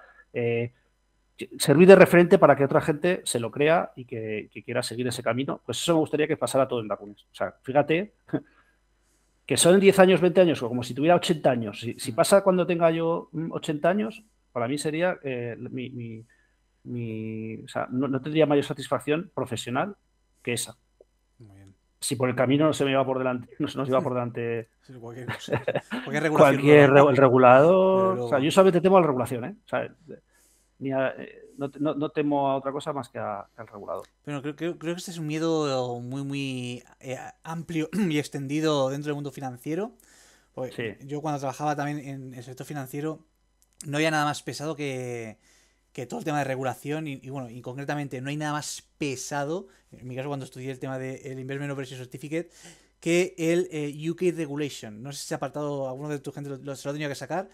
servir de referente para que otra gente se lo crea y que, quiera seguir ese camino, pues eso me gustaría que pasara todo en Dacunes. O sea, fíjate (laughs) que son 10 años, 20 años, o como si tuviera 80 años. Si, pasa cuando tenga yo 80 años, para mí sería eh, mi, o sea, no, tendría mayor satisfacción profesional que esa. Si por el camino no se me iba por delante, no se nos iba por delante (laughs) cualquier, cualquier, regulador. O sea, yo solamente temo a la regulación, ¿eh? O sea, ni a, eh, no, temo a otra cosa más que al regulador. Pero creo, creo, que este es un miedo muy, muy eh, amplio (clears throat) y extendido dentro del mundo financiero. Yo cuando trabajaba también en el sector financiero no había nada más pesado que, todo el tema de regulación y, bueno, y concretamente no hay nada más pesado, en mi caso cuando estudié el tema del de Investment Operation Certificate, que el eh, UK Regulation. No sé si se ha apartado alguno de tu gente lo, lo, se lo ha tenido que sacar,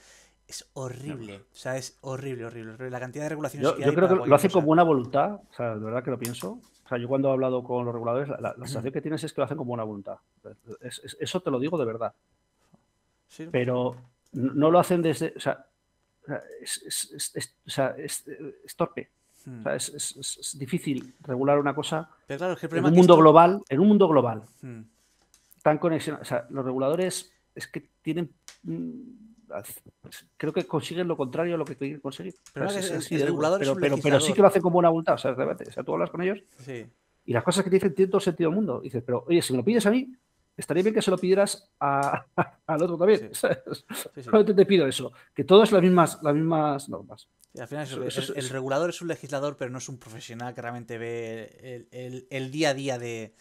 es horrible. O sea, es horrible, horrible. La cantidad de regulaciones yo, que hay. Yo creo que lo hace como una voluntad. O sea, de verdad que lo pienso. O sea, yo cuando he hablado con los reguladores, la, sensación que tienes es que lo hacen como una voluntad. eso te lo digo de verdad. Pero no lo hacen desde. O sea, es, torpe. O sea, es, difícil regular una cosa Pero claro, que en un mundo global, en un mundo global, hmm. tan conexión. O sea, los reguladores es que tienen mm, creo que consiguen lo contrario a lo que quieren conseguir. Pero, sí que lo hacen como una voluntad. O sea, tú hablas con ellos y las cosas que te dicen tienen todo sentido del mundo. dices, pero oye, si me lo pides a mí, estaría bien que se lo pidieras (laughs) al otro también. (laughs) (laughs) Solamente te pido eso, que todas las mismas, las mismas normas. al final el, regulador es un legislador, pero no es un profesional que realmente ve el día a día de,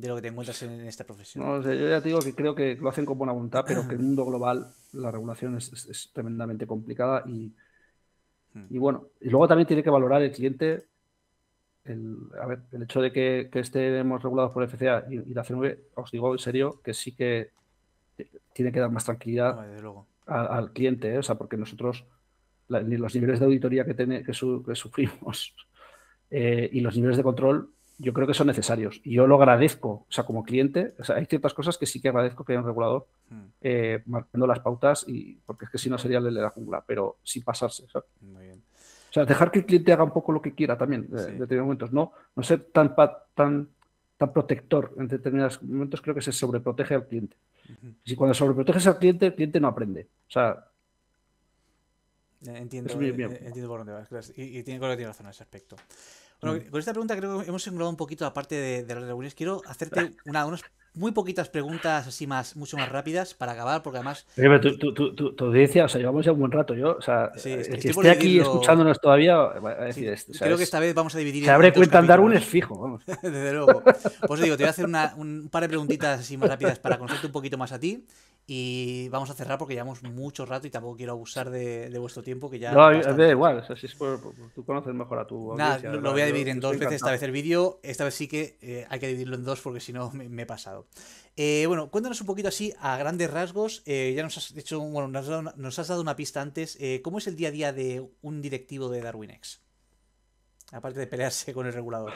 de lo que te encuentras en, esta profesión. No, yo ya te digo que creo que lo hacen con buena voluntad, pero que en el mundo global la regulación es, tremendamente complicada y, hmm. y, bueno, y luego también tiene que valorar el cliente el, a ver, el hecho de que, estemos regulados por FCA y, la CNV, os digo en serio que sí que tiene que dar más tranquilidad al cliente, ¿eh? o sea, porque nosotros ni los niveles de auditoría que, que, sufrimos (laughs) eh, y los niveles de control yo creo que son necesarios. Y yo lo agradezco, o sea, como cliente, o sea, hay ciertas cosas que sí que agradezco que haya un regulador hmm. eh, marcando las pautas, y porque es que si no sería el de la jungla, pero sin pasarse. Muy bien. O sea, dejar que el cliente haga un poco lo que quiera también, en determinados momentos, no, no ser tan, tan, tan protector en determinados momentos, creo que se sobreprotege al cliente. Si cuando sobreproteges al cliente, el cliente no aprende. O sea, Entiendo, eh, entiendo por dónde vas. Y, y tiene, tiene razón en ese aspecto. Bueno, mm. con esta pregunta creo que hemos englobado un poquito la parte de, de las reuniones. Quiero hacerte (laughs) una, unas muy poquitas preguntas así más, mucho más rápidas para acabar, porque además. Pero tu, tu, tu, tu, audiencia, o sea, llevamos ya un buen rato. Yo, o sea, sí, es que, esté aquí escuchándonos todavía, va a decir esto. creo que esta vez vamos a dividir. Se abre cuenta en Darwin es fijo, vamos. (laughs) Desde luego. Pues digo, te voy a hacer una, un par de preguntitas así más rápidas para conocerte un poquito más a ti. Y vamos a cerrar porque llevamos mucho rato y tampoco quiero abusar de, de vuestro tiempo. que ya No, da igual, o sea, si es por, tú conoces mejor a tu audiencia. Nada, lo voy a dividir en dos veces esta vez el vídeo. Esta vez sí que eh, hay que dividirlo en dos porque si no me, me he pasado. Eh, bueno, cuéntanos un poquito así, a grandes rasgos. Eh, ya nos has hecho, bueno, nos has, dado, una pista antes. ¿Cómo es el día a día de un directivo de DarwinX? Aparte de pelearse con el regulador.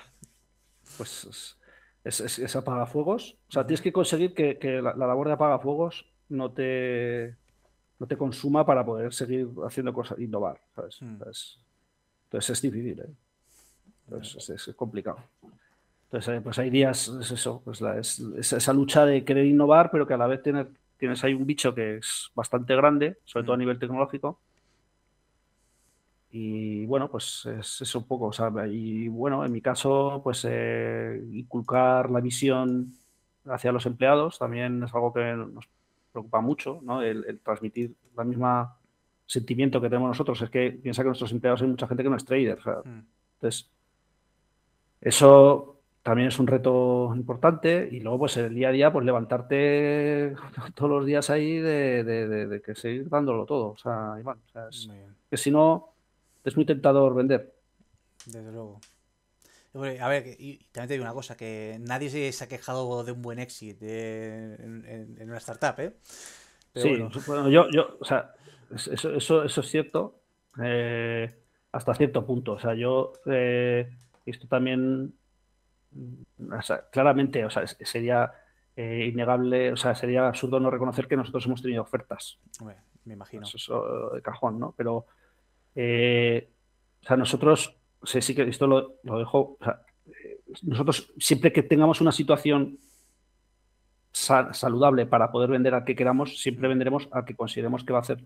Pues es, es, apagafuegos. O sea, tienes que conseguir que, la, labor de apagafuegos no te, no te consuma para poder seguir haciendo cosas, innovar. ¿sabes? Hmm. Entonces, es difícil. Entonces, es complicado. Entonces, eh, pues hay días, es eso, pues es, esa lucha de querer innovar, pero que a la vez tener, tienes ahí un bicho que es bastante grande, sobre todo a mm. nivel tecnológico. Y bueno, pues es eso un poco. O sea, y bueno, en mi caso, pues eh, inculcar la visión hacia los empleados también es algo que nos preocupa mucho, ¿no? El, transmitir la misma sentimiento que tenemos nosotros. Es que piensa que nuestros empleados hay mucha gente que no es trader. O sea, mm. Entonces, eso también es un reto importante y luego pues el día a día pues levantarte (laughs) todos los días ahí de, que seguir dándolo todo. O sea, que si no es muy tentador vender. Desde luego. A ver, y también te digo una cosa, que nadie se ha quejado de un buen éxito en, una startup, ¿eh? sí, bueno. yo, yo, o sea, eso, eso, eso es cierto eh, hasta cierto punto. O sea, yo eh, esto también, claramente, o sea, sería eh, innegable, o sea, sería absurdo no reconocer que nosotros hemos tenido ofertas. me imagino. Eso, de cajón, ¿no? Pero, o sea, nosotros sé, sí que esto lo, dejo. nosotros, siempre que tengamos una situación saludable para poder vender al que queramos, siempre venderemos al que consideremos que va a hacer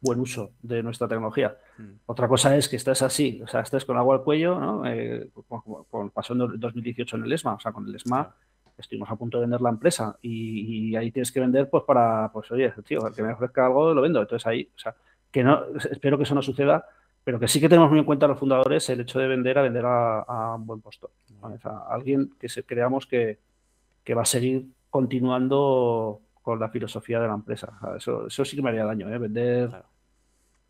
buen uso de nuestra tecnología. Mm. Otra cosa es que estés así, o sea, estés con agua al cuello, ¿no? Eh, como, pasó en 2018 en el ESMA, o sea, con el ESMA estuvimos a punto de vender la empresa y, ahí tienes que vender pues para, pues oye, tío, el que me ofrezca algo lo vendo. Entonces ahí, o sea, que no, espero que eso no suceda pero que sí que tenemos muy en cuenta los fundadores el hecho de vender a vender a, un buen postor. A alguien que se, creamos que, va a seguir continuando con la filosofía de la empresa. eso, eso sí que me haría daño, ¿eh? Vender.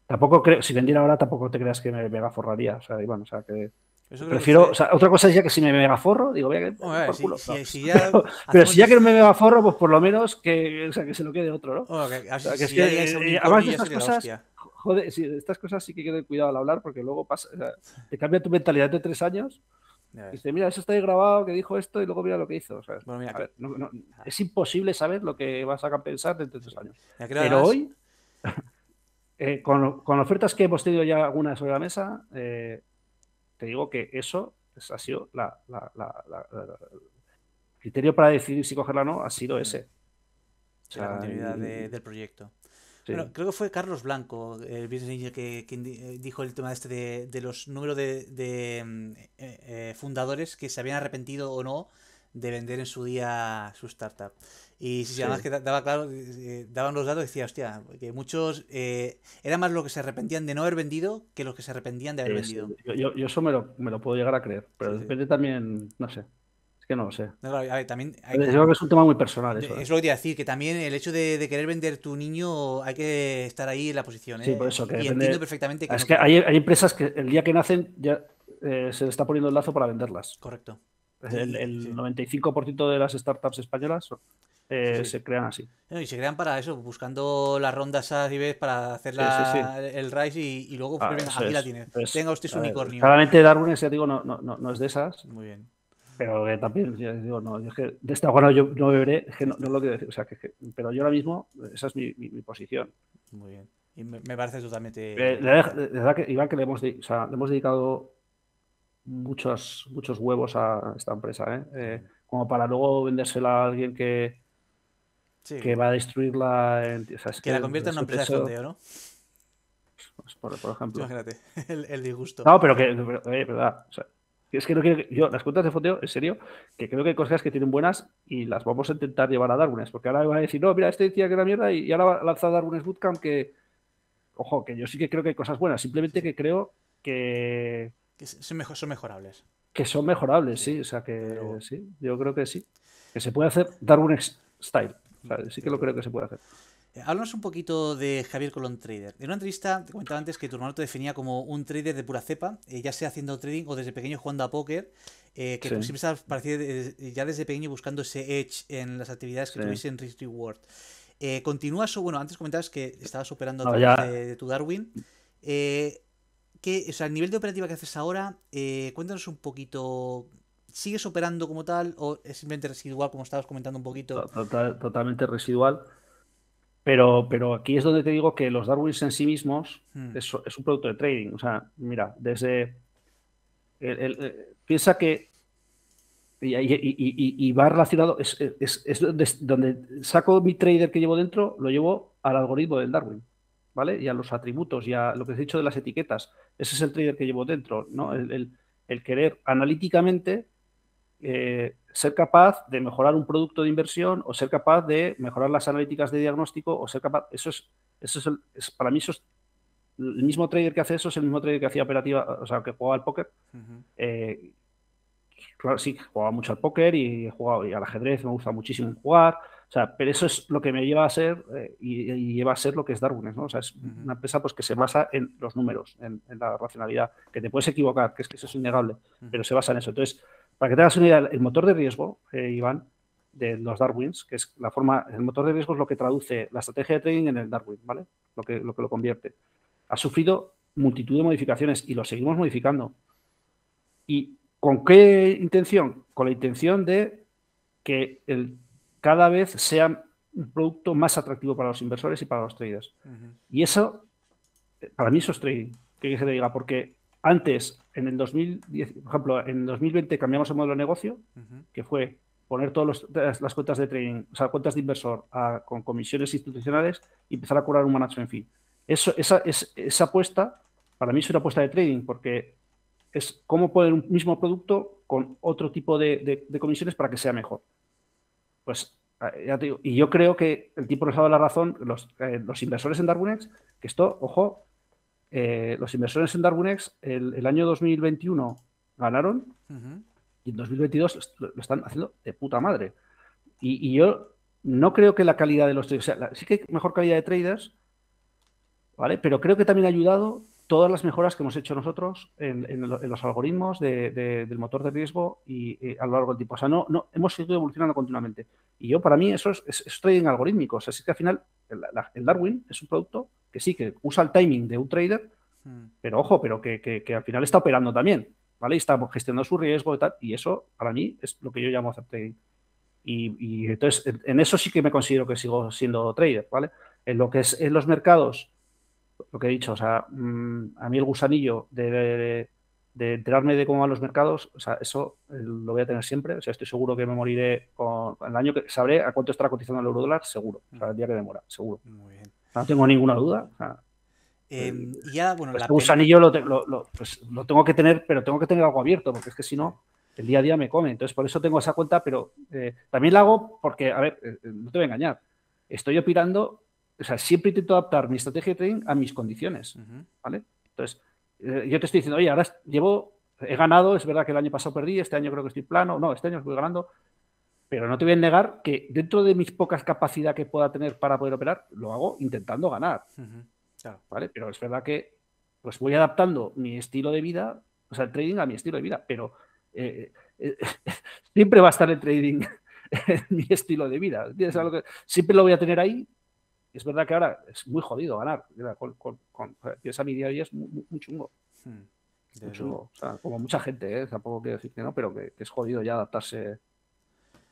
Tampoco creo, si vendiera ahora tampoco te creas que me mega forraría. O sea, bueno, o sea, que. Prefiero, o sea, otra cosa es ya que si me megaforro, digo, voy a culo, pero, si ya (laughs) que no me megaforro, pues por lo menos que, o sea, que se lo quede otro, ¿no? o sea, que es que, además de estas cosas, joder, si, estas cosas sí que hay que cuidado al hablar porque luego pasa, te cambia tu mentalidad de tres años. Y dice, mira, eso está ahí grabado, que dijo esto y luego mira lo que hizo. es imposible saber lo que vas a pensar dentro de tres años. Pero hoy, (laughs) eh, con, ofertas que hemos tenido ya algunas sobre la mesa, eh, te digo que eso ha sido la, el criterio para decidir si cogerla o no, ha sido ese. la continuidad del proyecto creo que fue Carlos Blanco, el business angel, que, eh, dijo el tema este de, los números de, mm, eh, eh, fundadores que se habían arrepentido o no de vender en su día su startup. Y si además que daba claro, daban los datos, decía, hostia, que muchos era más lo que se arrepentían de no haber vendido que los que se arrepentían de haber vendido. Yo, yo, eso me lo, me lo, puedo llegar a creer, pero depende también, no sé que no lo sé. también Yo creo que es un tema muy personal. Eso, es lo que te iba a decir, que también el hecho de, querer vender tu niño hay que estar ahí en la posición. Sí, ¿eh? por eso. Que y entiendo perfectamente que. Es que hay, empresas que el día que nacen ya eh, se le está poniendo el lazo para venderlas. Correcto. El, 95% de las startups españolas eh, se crean así. y se crean para eso, buscando las rondas A para hacer el Rise y, luego, ah, aquí la tiene. Tenga usted su unicornio. Claramente Darwin, ya digo, no, no, no, es de esas. Muy bien pero que también, digo, no, es que de esta hora yo no beberé, es que no, lo quiero decir, o sea, que, pero yo ahora mismo, esa es mi, posición. Muy bien. Y me, parece totalmente. Eh, verdad que, Iván, que le hemos, o sea, le hemos dedicado muchos, muchos huevos a esta empresa, ¿eh? Eh, como para luego vendérsela a alguien que, que va a destruirla. En, que, la convierta en una empresa de fondeo, ¿no? Pues, por, ejemplo. Imagínate, (laughs) el, disgusto. No, pero que, verdad, o sea, es que no quiero yo, las cuentas de fondeo, en serio, que creo que hay cosas que tienen buenas y las vamos a intentar llevar a Darwin's, porque ahora van a decir, no, mira, este decía que era mierda y, ahora va a lanzar Darwin's Bootcamp que, ojo, que yo sí que creo que hay cosas buenas, simplemente que creo que... Que son, mejorables. Que son mejorables, sí, o sea que sí, yo creo que sí. Que se puede hacer Darwin's Style, sí que lo creo que se puede hacer. Eh, háblanos un poquito de Javier Colón Trader. En una entrevista te comentaba antes que tu hermano te definía como un trader de pura cepa, eh, ya sea haciendo trading o desde pequeño jugando a póker, eh, que siempre estás ya desde pequeño buscando ese edge en las actividades que tuviese en Risk Reward. continúas, o bueno, antes comentabas que estabas operando a de, tu Darwin. ¿qué, o sea, el nivel de operativa que haces ahora, cuéntanos un poquito ¿Sigues operando como tal o es simplemente residual, como estabas comentando un poquito? totalmente residual. Pero, pero aquí es donde te digo que los Darwins en sí mismos hmm. es, un producto de trading. O sea, mira, desde. Eh, piensa que. Y, va relacionado. Es, donde, saco mi trader que llevo dentro, lo llevo al algoritmo del Darwin. ¿Vale? Y a los atributos y a lo que he dicho de las etiquetas. Ese es el trader que llevo dentro, ¿no? El, el querer analíticamente eh, ser capaz de mejorar un producto de inversión o ser capaz de mejorar las analíticas de diagnóstico o ser capaz, eso es, eso es, el, para mí eso es el mismo trader que hace eso es el mismo trader que hacía operativa, o sea, que jugaba al póker, eh, claro, sí, jugaba mucho al póker y he jugado y al ajedrez, me gusta muchísimo jugar. O sea, pero eso es lo que me lleva a ser eh, y, lleva a ser lo que es Darwin, ¿no? O sea, es una empresa pues, que se basa en los números, en, la racionalidad, que te puedes equivocar, que es que eso es innegable, pero se basa en eso. Entonces, para que te hagas una idea, el motor de riesgo, eh, Iván, de los Darwins, que es la forma, el motor de riesgo es lo que traduce la estrategia de trading en el Darwin, ¿vale? Lo que lo, que lo convierte. Ha sufrido multitud de modificaciones y lo seguimos modificando. ¿Y con qué intención? Con la intención de que el cada vez sea un producto más atractivo para los inversores y para los traders. Y eso, para mí eso es trading, que se diga, porque antes, en el 2010, por ejemplo, en 2020 cambiamos el modelo de negocio, que fue poner todas las cuentas de trading, o sea, cuentas de inversor con comisiones institucionales y empezar a cobrar un management fee. Eso, esa, esa apuesta, para mí es una apuesta de trading, porque es cómo poner un mismo producto con otro tipo de comisiones para que sea mejor. Pues ya te digo, y yo creo que el tipo nos ha dado la razón, los, eh, inversores en Darwinex, que esto, ojo, eh, los inversores en Darwinex el, el año 2021 ganaron y en 2022 lo, están haciendo de puta madre. Y, yo no creo que la calidad de los traders, o sea, sí que hay mejor calidad de traders, ¿vale? Pero creo que también ha ayudado todas las mejoras que hemos hecho nosotros en, los algoritmos del motor de riesgo y, a lo largo del tiempo. O sea, no, no, hemos seguido evolucionando continuamente. Y yo, para mí, eso es, es, trading algorítmico. O sea, que al final el, Darwin es un producto que sí, que usa el timing de un trader, hmm. pero ojo, pero que, al final está operando también, ¿vale? Y está gestionando su riesgo y tal. Y eso, para mí, es lo que yo llamo hacer trading. Y, y entonces, en, eso sí que me considero que sigo siendo trader, ¿vale? En lo que es en los mercados lo que he dicho, o sea, mm, a mí el gusanillo de, enterarme de cómo van los mercados, o sea, eso eh, lo voy a tener siempre. O sea, estoy seguro que me moriré con el año que sabré a cuánto estará cotizando el euro dólar, seguro. O sea, el día que demora, seguro. Muy bien. No tengo ninguna duda. Em, ya, bueno, pues gusanillo lo, pues, lo, tengo que tener, pero tengo que tener algo abierto, porque es que si no, el día a día me come. Entonces, por eso tengo esa cuenta, pero eh, también la hago porque, a ver, eh, no te voy a engañar. Estoy opinando o sea, siempre intento adaptar mi estrategia de trading a mis condiciones, ¿vale? Entonces, eh, yo te estoy diciendo, oye, ahora llevo, he ganado, es verdad que el año pasado perdí, este año creo que estoy plano, no, este año estoy ganando, pero no te voy a negar que dentro de mis pocas capacidades que pueda tener para poder operar, lo hago intentando ganar, ¿vale? Pero es verdad que pues voy adaptando mi estilo de vida, o sea, el trading a mi estilo de vida, pero eh, eh, (laughs) siempre va a estar el trading (laughs) en mi estilo de vida. siempre lo voy a tener ahí es verdad que ahora es muy jodido ganar. Con, con, con a mi día a día es muy, chungo. Hmm. chungo. O sea, como mucha gente, ¿eh? tampoco quiero decir que no, pero que, es jodido ya adaptarse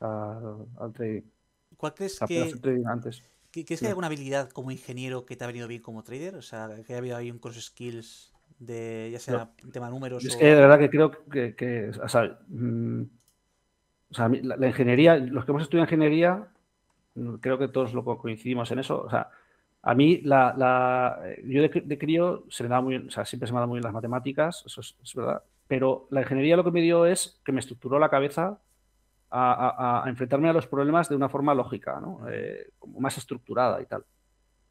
al trading. ¿Cuál crees que, antes. ¿Crees que hay alguna habilidad como ingeniero que te ha venido bien como trader? O sea, que haya habido ahí un cross skills de ya sea un tema números. Es que de verdad que creo que, o sea, mm, la, ingeniería, los que hemos estudiado ingeniería, creo que todos lo coincidimos en eso. O sea, a mí, la, yo de, crío se me da muy, o sea, siempre se me ha dado muy bien las matemáticas, eso es, verdad. Pero la ingeniería lo que me dio es que me estructuró la cabeza a, enfrentarme a los problemas de una forma lógica, ¿no? Eh, como más estructurada y tal.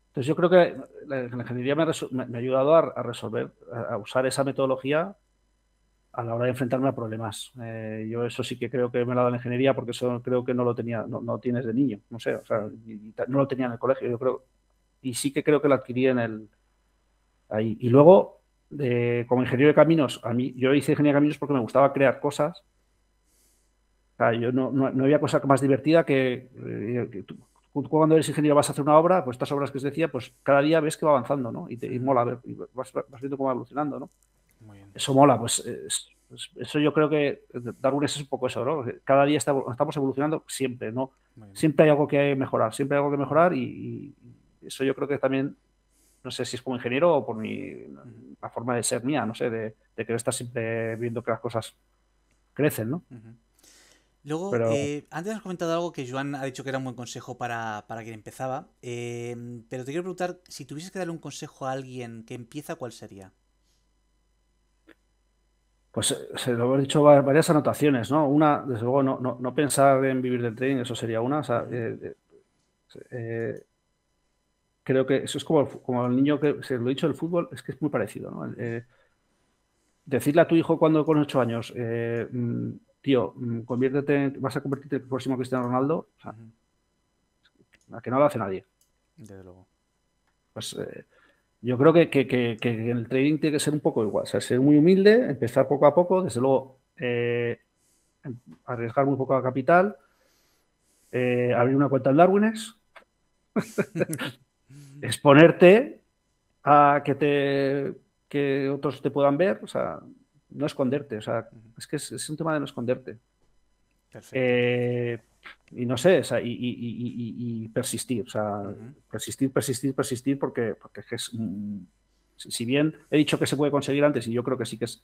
Entonces yo creo que la, ingeniería me, ha ayudado a, resolver, a usar esa metodología a la hora de enfrentarme a problemas. Eh, yo eso sí que creo que me lo ha dado la ingeniería porque eso creo que no lo tenía, no, tienes de niño, no sé, o sea, no lo tenía en el colegio, yo creo. Y sí que creo que lo adquirí en el ahí. Y luego, como ingeniero de caminos, a mí, yo hice ingeniería de caminos porque me gustaba crear cosas. O sea, yo no, no, había cosa más divertida que, eh, tú, cuando eres ingeniero vas a hacer una obra, pues estas obras que os decía, pues cada día ves que va avanzando, ¿no? Y te y mola, ver, vas, vas viendo cómo va evolucionando, ¿no? Eso mola, pues, pues, eso yo creo que Darwin es un poco eso, ¿no? Cada día estamos evolucionando siempre, ¿no? Siempre hay algo que mejorar, siempre hay algo que mejorar y, eso yo creo que también, no sé si es como ingeniero o por mi, la forma de ser mía, no sé, de, de que estás siempre viendo que las cosas crecen, ¿no? Luego, eh, antes has comentado algo que Joan ha dicho que era un buen consejo para, quien empezaba, eh, pero te quiero preguntar, si tuvieses que darle un consejo a alguien que empieza, ¿cuál sería? Pues eh, se lo hemos dicho varias anotaciones, ¿no? Una, desde luego, no, no, pensar en vivir del trading, eso sería una. Eh, eh, creo que eso es como, como el niño que se lo he dicho del fútbol, es que es muy parecido, ¿no? decirle a tu hijo cuando con ocho años, mm, tío, mm, conviértete, vas a convertirte en el próximo Cristiano Ronaldo, o sea, a que no lo hace nadie. Desde luego. Pues eh, yo creo que, que, el trading tiene que ser un poco igual, o sea, ser muy humilde, empezar poco a poco, desde luego eh, arriesgar muy poco a capital, eh, abrir una cuenta en Darwines, (laughs) exponerte a que te que otros te puedan ver, o sea, no esconderte, o sea, es que es, un tema de no esconderte. Eh, y no sé, y, persistir, o sea, persistir, persistir, persistir, porque, porque es, si bien he dicho que se puede conseguir antes, y yo creo que sí que es,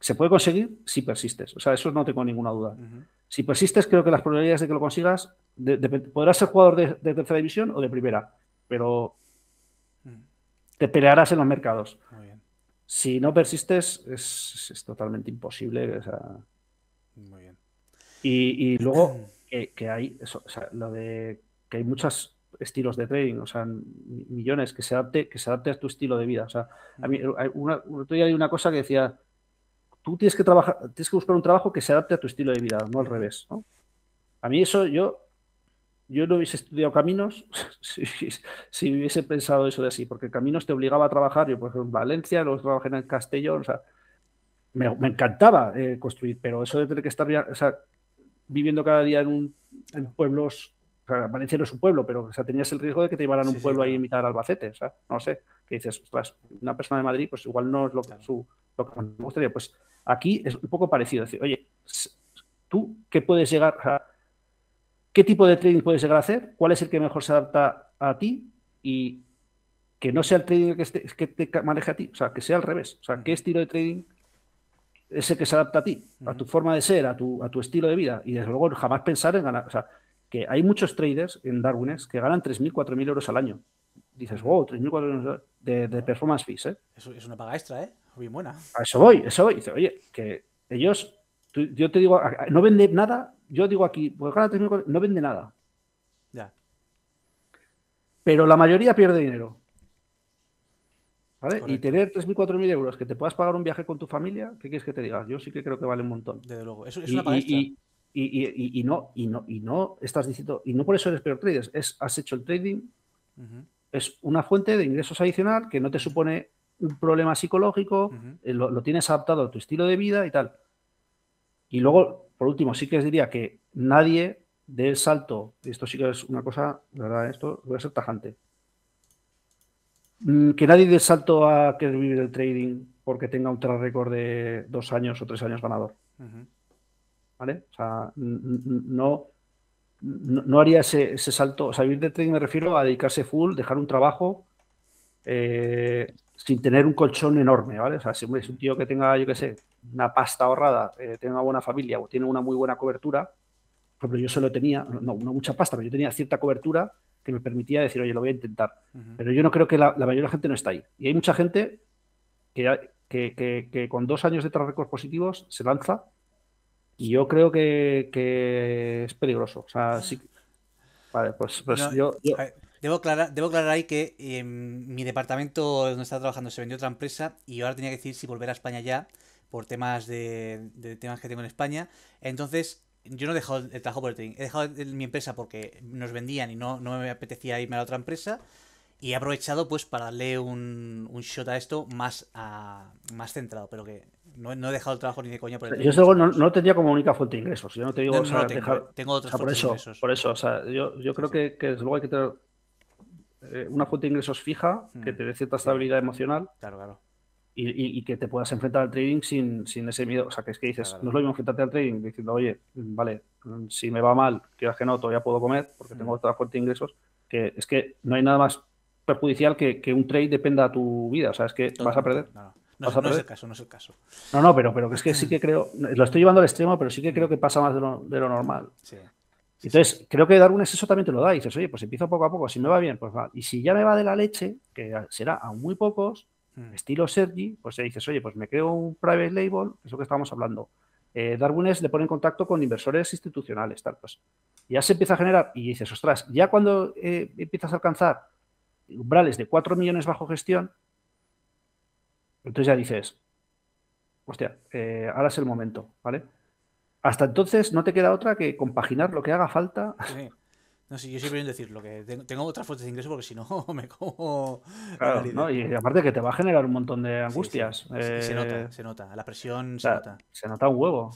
se puede conseguir si persistes, o sea, eso no tengo ninguna duda. Si persistes, creo que las probabilidades de que lo consigas, podrás ser jugador de, tercera división o de primera, pero te pelearás en los mercados. Si no persistes, es, totalmente imposible. Muy bien. Y, luego que, hay eso, lo de que hay muchos estilos de trading, o sea, millones que se adapte, que se adapte a tu estilo de vida. O sea, a mí hay una, hay una cosa que decía, tú tienes que trabajar, tienes que buscar un trabajo que se adapte a tu estilo de vida, no al revés. A mí eso yo yo no hubiese estudiado caminos (laughs) si, hubiese pensado eso de así, porque caminos te obligaba a trabajar. Yo, por ejemplo, en Valencia, luego trabajé en Castellón, o sea, me, encantaba eh, construir, pero eso de tener que estar viviendo cada día en, un, pueblos, Valencia no es un pueblo, pero o sea, tenías el riesgo de que te llevaran a un pueblo ahí a imitar Albacete, o sea, no sé, que dices, ostras, una persona de Madrid, pues igual no es lo, su, lo que me gustaría. Pues aquí es un poco parecido, decir, oye, tú qué puedes llegar a qué tipo de trading puedes llegar a hacer, cuál es el que mejor se adapta a ti y que no sea el trading que, que te maneje a ti, o sea, que sea al revés. O sea, qué estilo de trading es el que se adapta a ti, a tu forma de ser, a tu, a tu estilo de vida. Y desde luego jamás pensar en ganar. O sea, que hay muchos traders en Darwines que ganan 3.000, 4.000 euros al año. Dices, wow, 3.000, 4.000 euros de, de, performance fees. ¿eh? Eso es una paga extra, ¿eh? Bien buena. A eso voy, eso voy. Dice, oye, que ellos, yo te digo, no vende nada yo digo aquí, pues no vende nada. Ya. Pero la mayoría pierde dinero. ¿Vale? Y tener 3.000, 4.000 euros que te puedas pagar un viaje con tu familia, ¿qué quieres que te diga? Yo sí que creo que vale un montón. Desde luego. Eso es una y, y, y, no, y, no, y no estás diciendo, y no por eso eres peor trader, es, has hecho el trading, es una fuente de ingresos adicional que no te supone un problema psicológico, eh, lo, lo, tienes adaptado a tu estilo de vida y tal. Y luego por último, sí que os diría que nadie dé el salto, y esto sí que es una cosa, verdad, esto voy a ser tajante, que nadie dé salto a que vivir del trading porque tenga un track record de dos años o tres años ganador. ¿Vale? O sea, no, no, haría ese, salto. O sea, vivir del trading me refiero a dedicarse full, dejar un trabajo eh, sin tener un colchón enorme, ¿vale? O sea, si es un tío que tenga, yo qué sé, una pasta ahorrada, eh, tiene una buena familia o tiene una muy buena cobertura, por ejemplo, yo solo tenía, no, no mucha pasta, pero yo tenía cierta cobertura que me permitía decir, oye, lo voy a intentar. Pero yo no creo que la, mayoría de la gente no está ahí. Y hay mucha gente que, que, con dos años de records positivos se lanza y yo creo que, es peligroso. O sea, sí. Vale, pues, pues yo, Debo aclarar, debo aclarar ahí que em, mi departamento donde estaba trabajando se vendió otra empresa y ahora tenía que decir si volver a España ya por temas de, temas que tengo en España. Entonces, yo no he dejado el trabajo por el trading. He dejado mi empresa porque nos vendían y no, no me apetecía irme a la otra empresa. Y he aprovechado pues para darle un, un shot a esto más, a, más centrado, pero que no, he dejado el trabajo ni de coña por el Yo luego no, no tendría como única fuente de ingresos. Yo no te digo, tengo, otras por eso, Por eso, o sea, yo, yo creo que, que, desde luego hay que tener eh, una fuente de ingresos fija que mm. te dé cierta estabilidad emocional. Claro, claro y, que te puedas enfrentar al trading sin, ese miedo. O sea, que es que dices, no es lo mismo enfrentarte al trading diciendo, oye, vale, si me va mal, quieras que no, todavía puedo comer porque tengo otra fuente de ingresos, que es que no hay nada más perjudicial que, que un trade dependa de tu vida. O sea, es que vas a perder. No, no. es el caso, no es el caso. No, no, pero, pero es que sí que creo, lo estoy llevando al extremo, pero sí que creo que pasa más de lo, normal. Entonces, creo que Darwin eso también te lo da. Y dices, oye, pues empiezo poco a poco, si me va bien, pues va. Y si ya me va de la leche, que será a muy pocos, Mm. estilo Sergi, pues se dices, oye, pues me creo un private label, es lo que estábamos hablando. Eh, Darwines le pone en contacto con inversores institucionales, tal, pues. Ya se empieza a generar y dices, ostras, ya cuando eh, empiezas a alcanzar umbrales de 4 millones bajo gestión, entonces ya dices, hostia, eh, ahora es el momento, ¿vale? hasta entonces no te queda otra que compaginar lo que haga falta. Sí. No, sí, yo siempre decir decirlo, que tengo otras fuentes de ingreso porque si no (laughs) me como. Claro, ¿no? y aparte que te va a generar un montón de angustias. se nota, eh, se nota. La presión se nota. Se nota un huevo.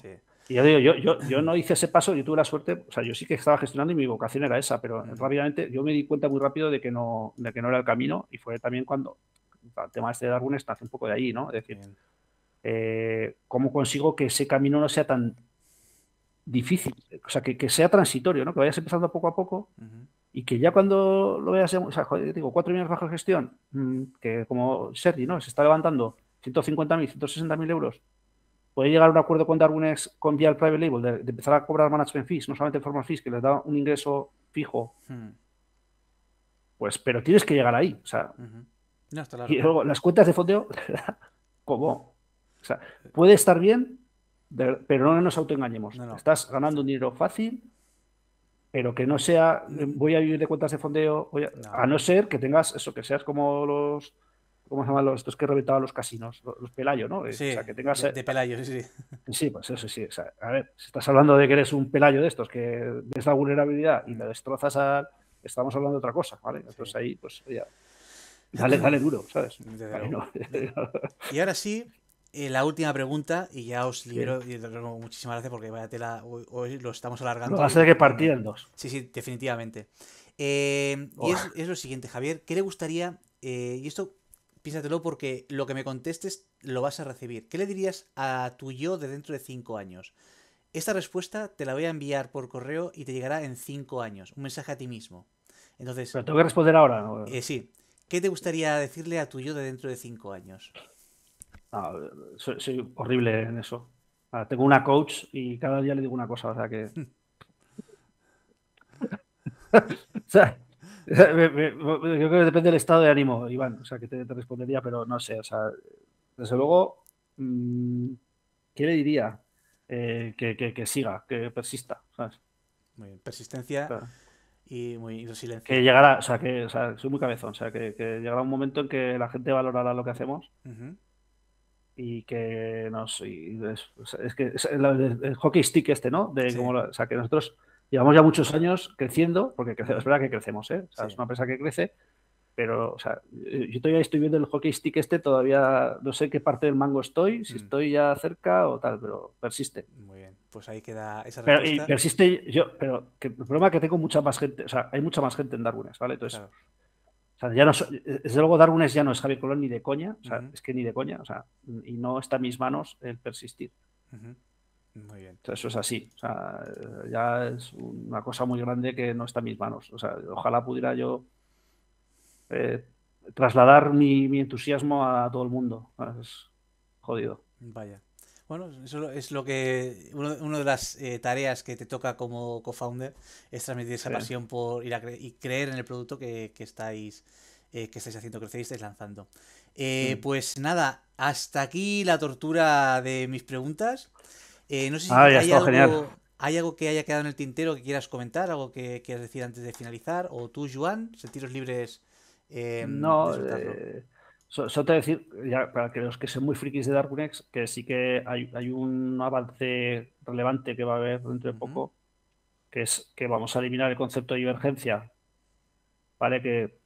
Y yo digo, yo, yo, yo, no hice ese paso, yo tuve la suerte, o sea, yo sí que estaba gestionando y mi vocación era esa, pero rápidamente yo me di cuenta muy rápido de que no, de que no era el camino y fue también cuando el tema este de Darwin está un poco de ahí, ¿no? Es decir, eh, ¿cómo consigo que ese camino no sea tan difícil, o sea, que, sea transitorio, ¿no? Que vayas empezando poco a poco y que ya cuando lo veas, o sea, digo, cuatro millones bajo gestión, mm, que como Sergi, ¿no? Se está levantando 150.000, 160.000 euros, puede llegar a un acuerdo con Darwinex con vía el private label de, empezar a cobrar management fees, no solamente formal fees, que les da un ingreso fijo. Pues, pero tienes que llegar ahí, o sea. Y luego las cuentas de fondeo, (laughs) ¿cómo? O sea, puede estar bien, pero no nos autoengañemos. Estás ganando un dinero fácil, pero que no sea, voy a vivir de cuentas de fondeo, a, no. ser que tengas eso, que seas como los, ¿cómo se llaman los, estos que reventaban los casinos? Los, pelayo, ¿no? Sí, o sea, que tengas, de, eh, pelayo, sí, sí. Sí, pues eso sí. a ver, si estás hablando de que eres un pelayo de estos, que ves la vulnerabilidad y le destrozas a... Estamos hablando de otra cosa, ¿vale? Entonces ahí, pues ya... Dale, dale duro, ¿sabes? y ahora sí, eh, la última pregunta, y ya os libero, y muchísimas gracias porque vaya tela, hoy, lo estamos alargando. va a ser que partir en dos. Sí, sí, definitivamente. Eh, y es, lo siguiente, Javier, ¿qué le gustaría, eh, y esto piénsatelo porque lo que me contestes lo vas a recibir, ¿qué le dirías a tu yo de dentro de cinco años? Esta respuesta te la voy a enviar por correo y te llegará en cinco años, un mensaje a ti mismo. Entonces, Pero tengo que responder ahora. sí. ¿Qué te gustaría decirle a tu yo de dentro de cinco años? Soy, horrible en eso. tengo una coach y cada día le digo una cosa, o sea que. (laughs) (laughs) yo creo que depende del estado de ánimo, Iván, o sea, que te, respondería, pero no sé, o sea, desde luego, mm, ¿qué le diría? Eh, que, siga, que persista, ¿sabes? Muy bien, persistencia y muy resiliencia. Que llegará, o sea, que soy muy cabezón, o sea, que, llegará un momento en que la gente valorará lo que hacemos y que nos es, que el, hockey stick este, ¿no? De como, o sea, que nosotros llevamos ya muchos años creciendo, porque es verdad que crecemos, ¿eh? O sea, es una empresa que crece, pero, o sea, yo todavía estoy viendo el hockey stick este, todavía no sé qué parte del mango estoy, si mm. estoy ya cerca o tal, pero persiste. Muy bien, pues ahí queda esa respuesta. Pero, y persiste, yo, pero que el problema es que tengo mucha más gente, o sea, hay mucha más gente en Darwin, ¿vale? Entonces, ya no, desde luego Darwin ya no es Javier Colón ni de coña, o sea, es que ni de coña, o sea, y no está en mis manos el persistir. Muy bien. eso es así, o sea, ya es una cosa muy grande que no está en mis manos. O sea, ojalá pudiera yo eh, trasladar mi, entusiasmo a todo el mundo. Es jodido. Vaya. Bueno, eso es lo que. Una de las eh, tareas que te toca como co-founder es transmitir esa pasión por ir a y creer en el producto que, estáis, eh, que estáis haciendo crecer y estáis lanzando. Eh, pues nada, hasta aquí la tortura de mis preguntas. no sé si ah, hay, algo, hay algo que haya quedado en el tintero que quieras comentar, algo que quieras decir antes de finalizar, o tú, Joan, sentiros libres. no, Solo te decir, ya, para que los que son muy frikis de Darknex, que sí que hay, hay, un avance relevante que va a haber dentro de poco, que es que vamos a eliminar el concepto de divergencia, ¿vale? Que,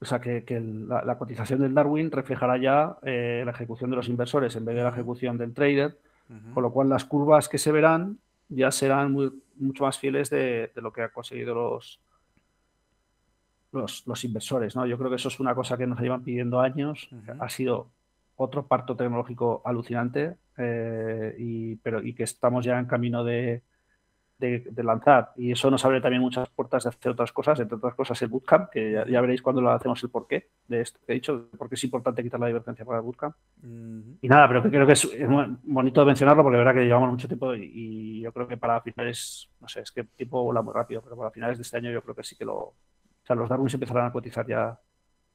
o sea, que, la, cotización del Darwin reflejará ya eh, la ejecución de los inversores en vez de la ejecución del trader, con lo cual las curvas que se verán ya serán mucho más fieles de, de lo que han conseguido los, los, inversores. ¿no? Yo creo que eso es una cosa que nos llevan pidiendo años. Ha sido otro parto tecnológico alucinante, eh, y, pero, y que estamos ya en camino de, lanzar. Y eso nos abre también muchas puertas de hacer otras cosas, entre otras cosas el bootcamp, que ya, veréis cuando lo hacemos el porqué de esto que he dicho, porque es importante quitar la divergencia para el bootcamp. Y nada, pero creo que es, bonito mencionarlo porque es verdad que llevamos mucho tiempo y, yo creo que para finales, no sé, es que el tiempo vola muy rápido, pero para finales de este año yo creo que sí que lo, o sea, los Darwin se empezarán a cotizar ya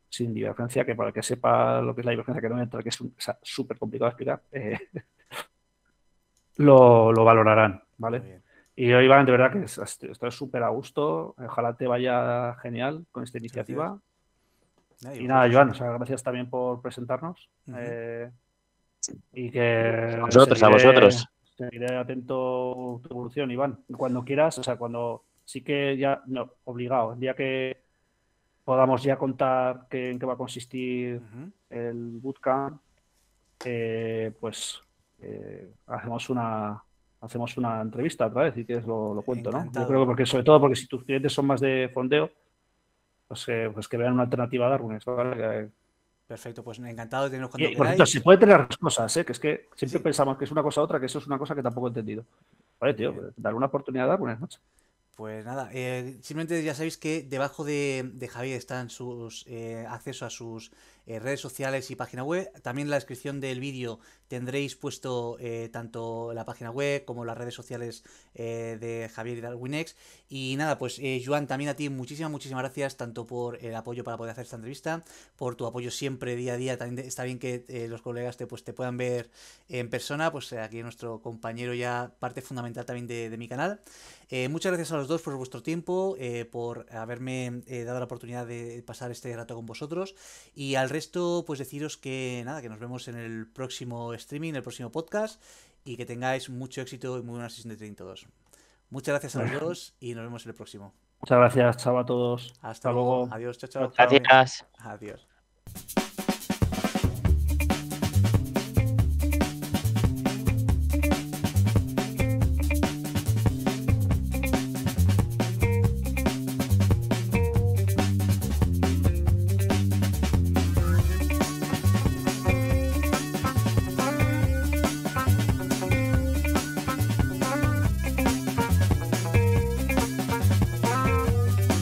sin divergencia, que para el que sepa lo que es la divergencia que no entra, que es súper complicado de explicar, eh, (laughs) lo, valorarán, ¿vale? Y hoy, Iván, de verdad que estoy súper a gusto. Ojalá te vaya genial con esta iniciativa. y nada, Joan, gracias también por presentarnos. Eh, y que. A vosotros, a vosotros. seguiré atento a tu evolución, Iván. Cuando quieras, o sea, cuando sí que ya, no, obligado, el día que podamos ya contar en qué va a consistir el bootcamp, eh, pues eh, hacemos una hacemos una entrevista otra vez y que es lo, cuento, ¿no? Yo creo que porque, sobre todo porque si tus clientes son más de fondeo, pues, eh, pues que vean una alternativa a Darwin. Perfecto, pues encantado de tenernos cuando y, por se puede tener las cosas, ¿eh? que es que siempre pensamos que es una cosa u otra, que eso es una cosa que tampoco he entendido. Vale, tío, dar una oportunidad a Darwin, noches. Pues nada, eh, simplemente ya sabéis que debajo de, Javier están sus eh, acceso a sus eh, redes sociales y página web. También en la descripción del vídeo tendréis puesto tanto la página web como las redes sociales de Javier y Darwinex. Y nada, pues Joan, también a ti muchísimas, muchísimas gracias tanto por el apoyo para poder hacer esta entrevista, por tu apoyo siempre día a día. También está bien que los colegas te, pues, te puedan ver en persona, pues aquí nuestro compañero ya parte fundamental también de, de mi canal. muchas gracias a los dos por vuestro tiempo, eh, por haberme eh, dado la oportunidad de pasar este rato con vosotros. Y al resto, pues deciros que nada, que nos vemos en el próximo streaming, el próximo podcast, y que tengáis mucho éxito y muy buena sesión de trading todos. Muchas gracias a los dos y nos vemos en el próximo. Muchas gracias, chao a todos. Hasta, luego. Adiós, chao, chao. Gracias. Adiós.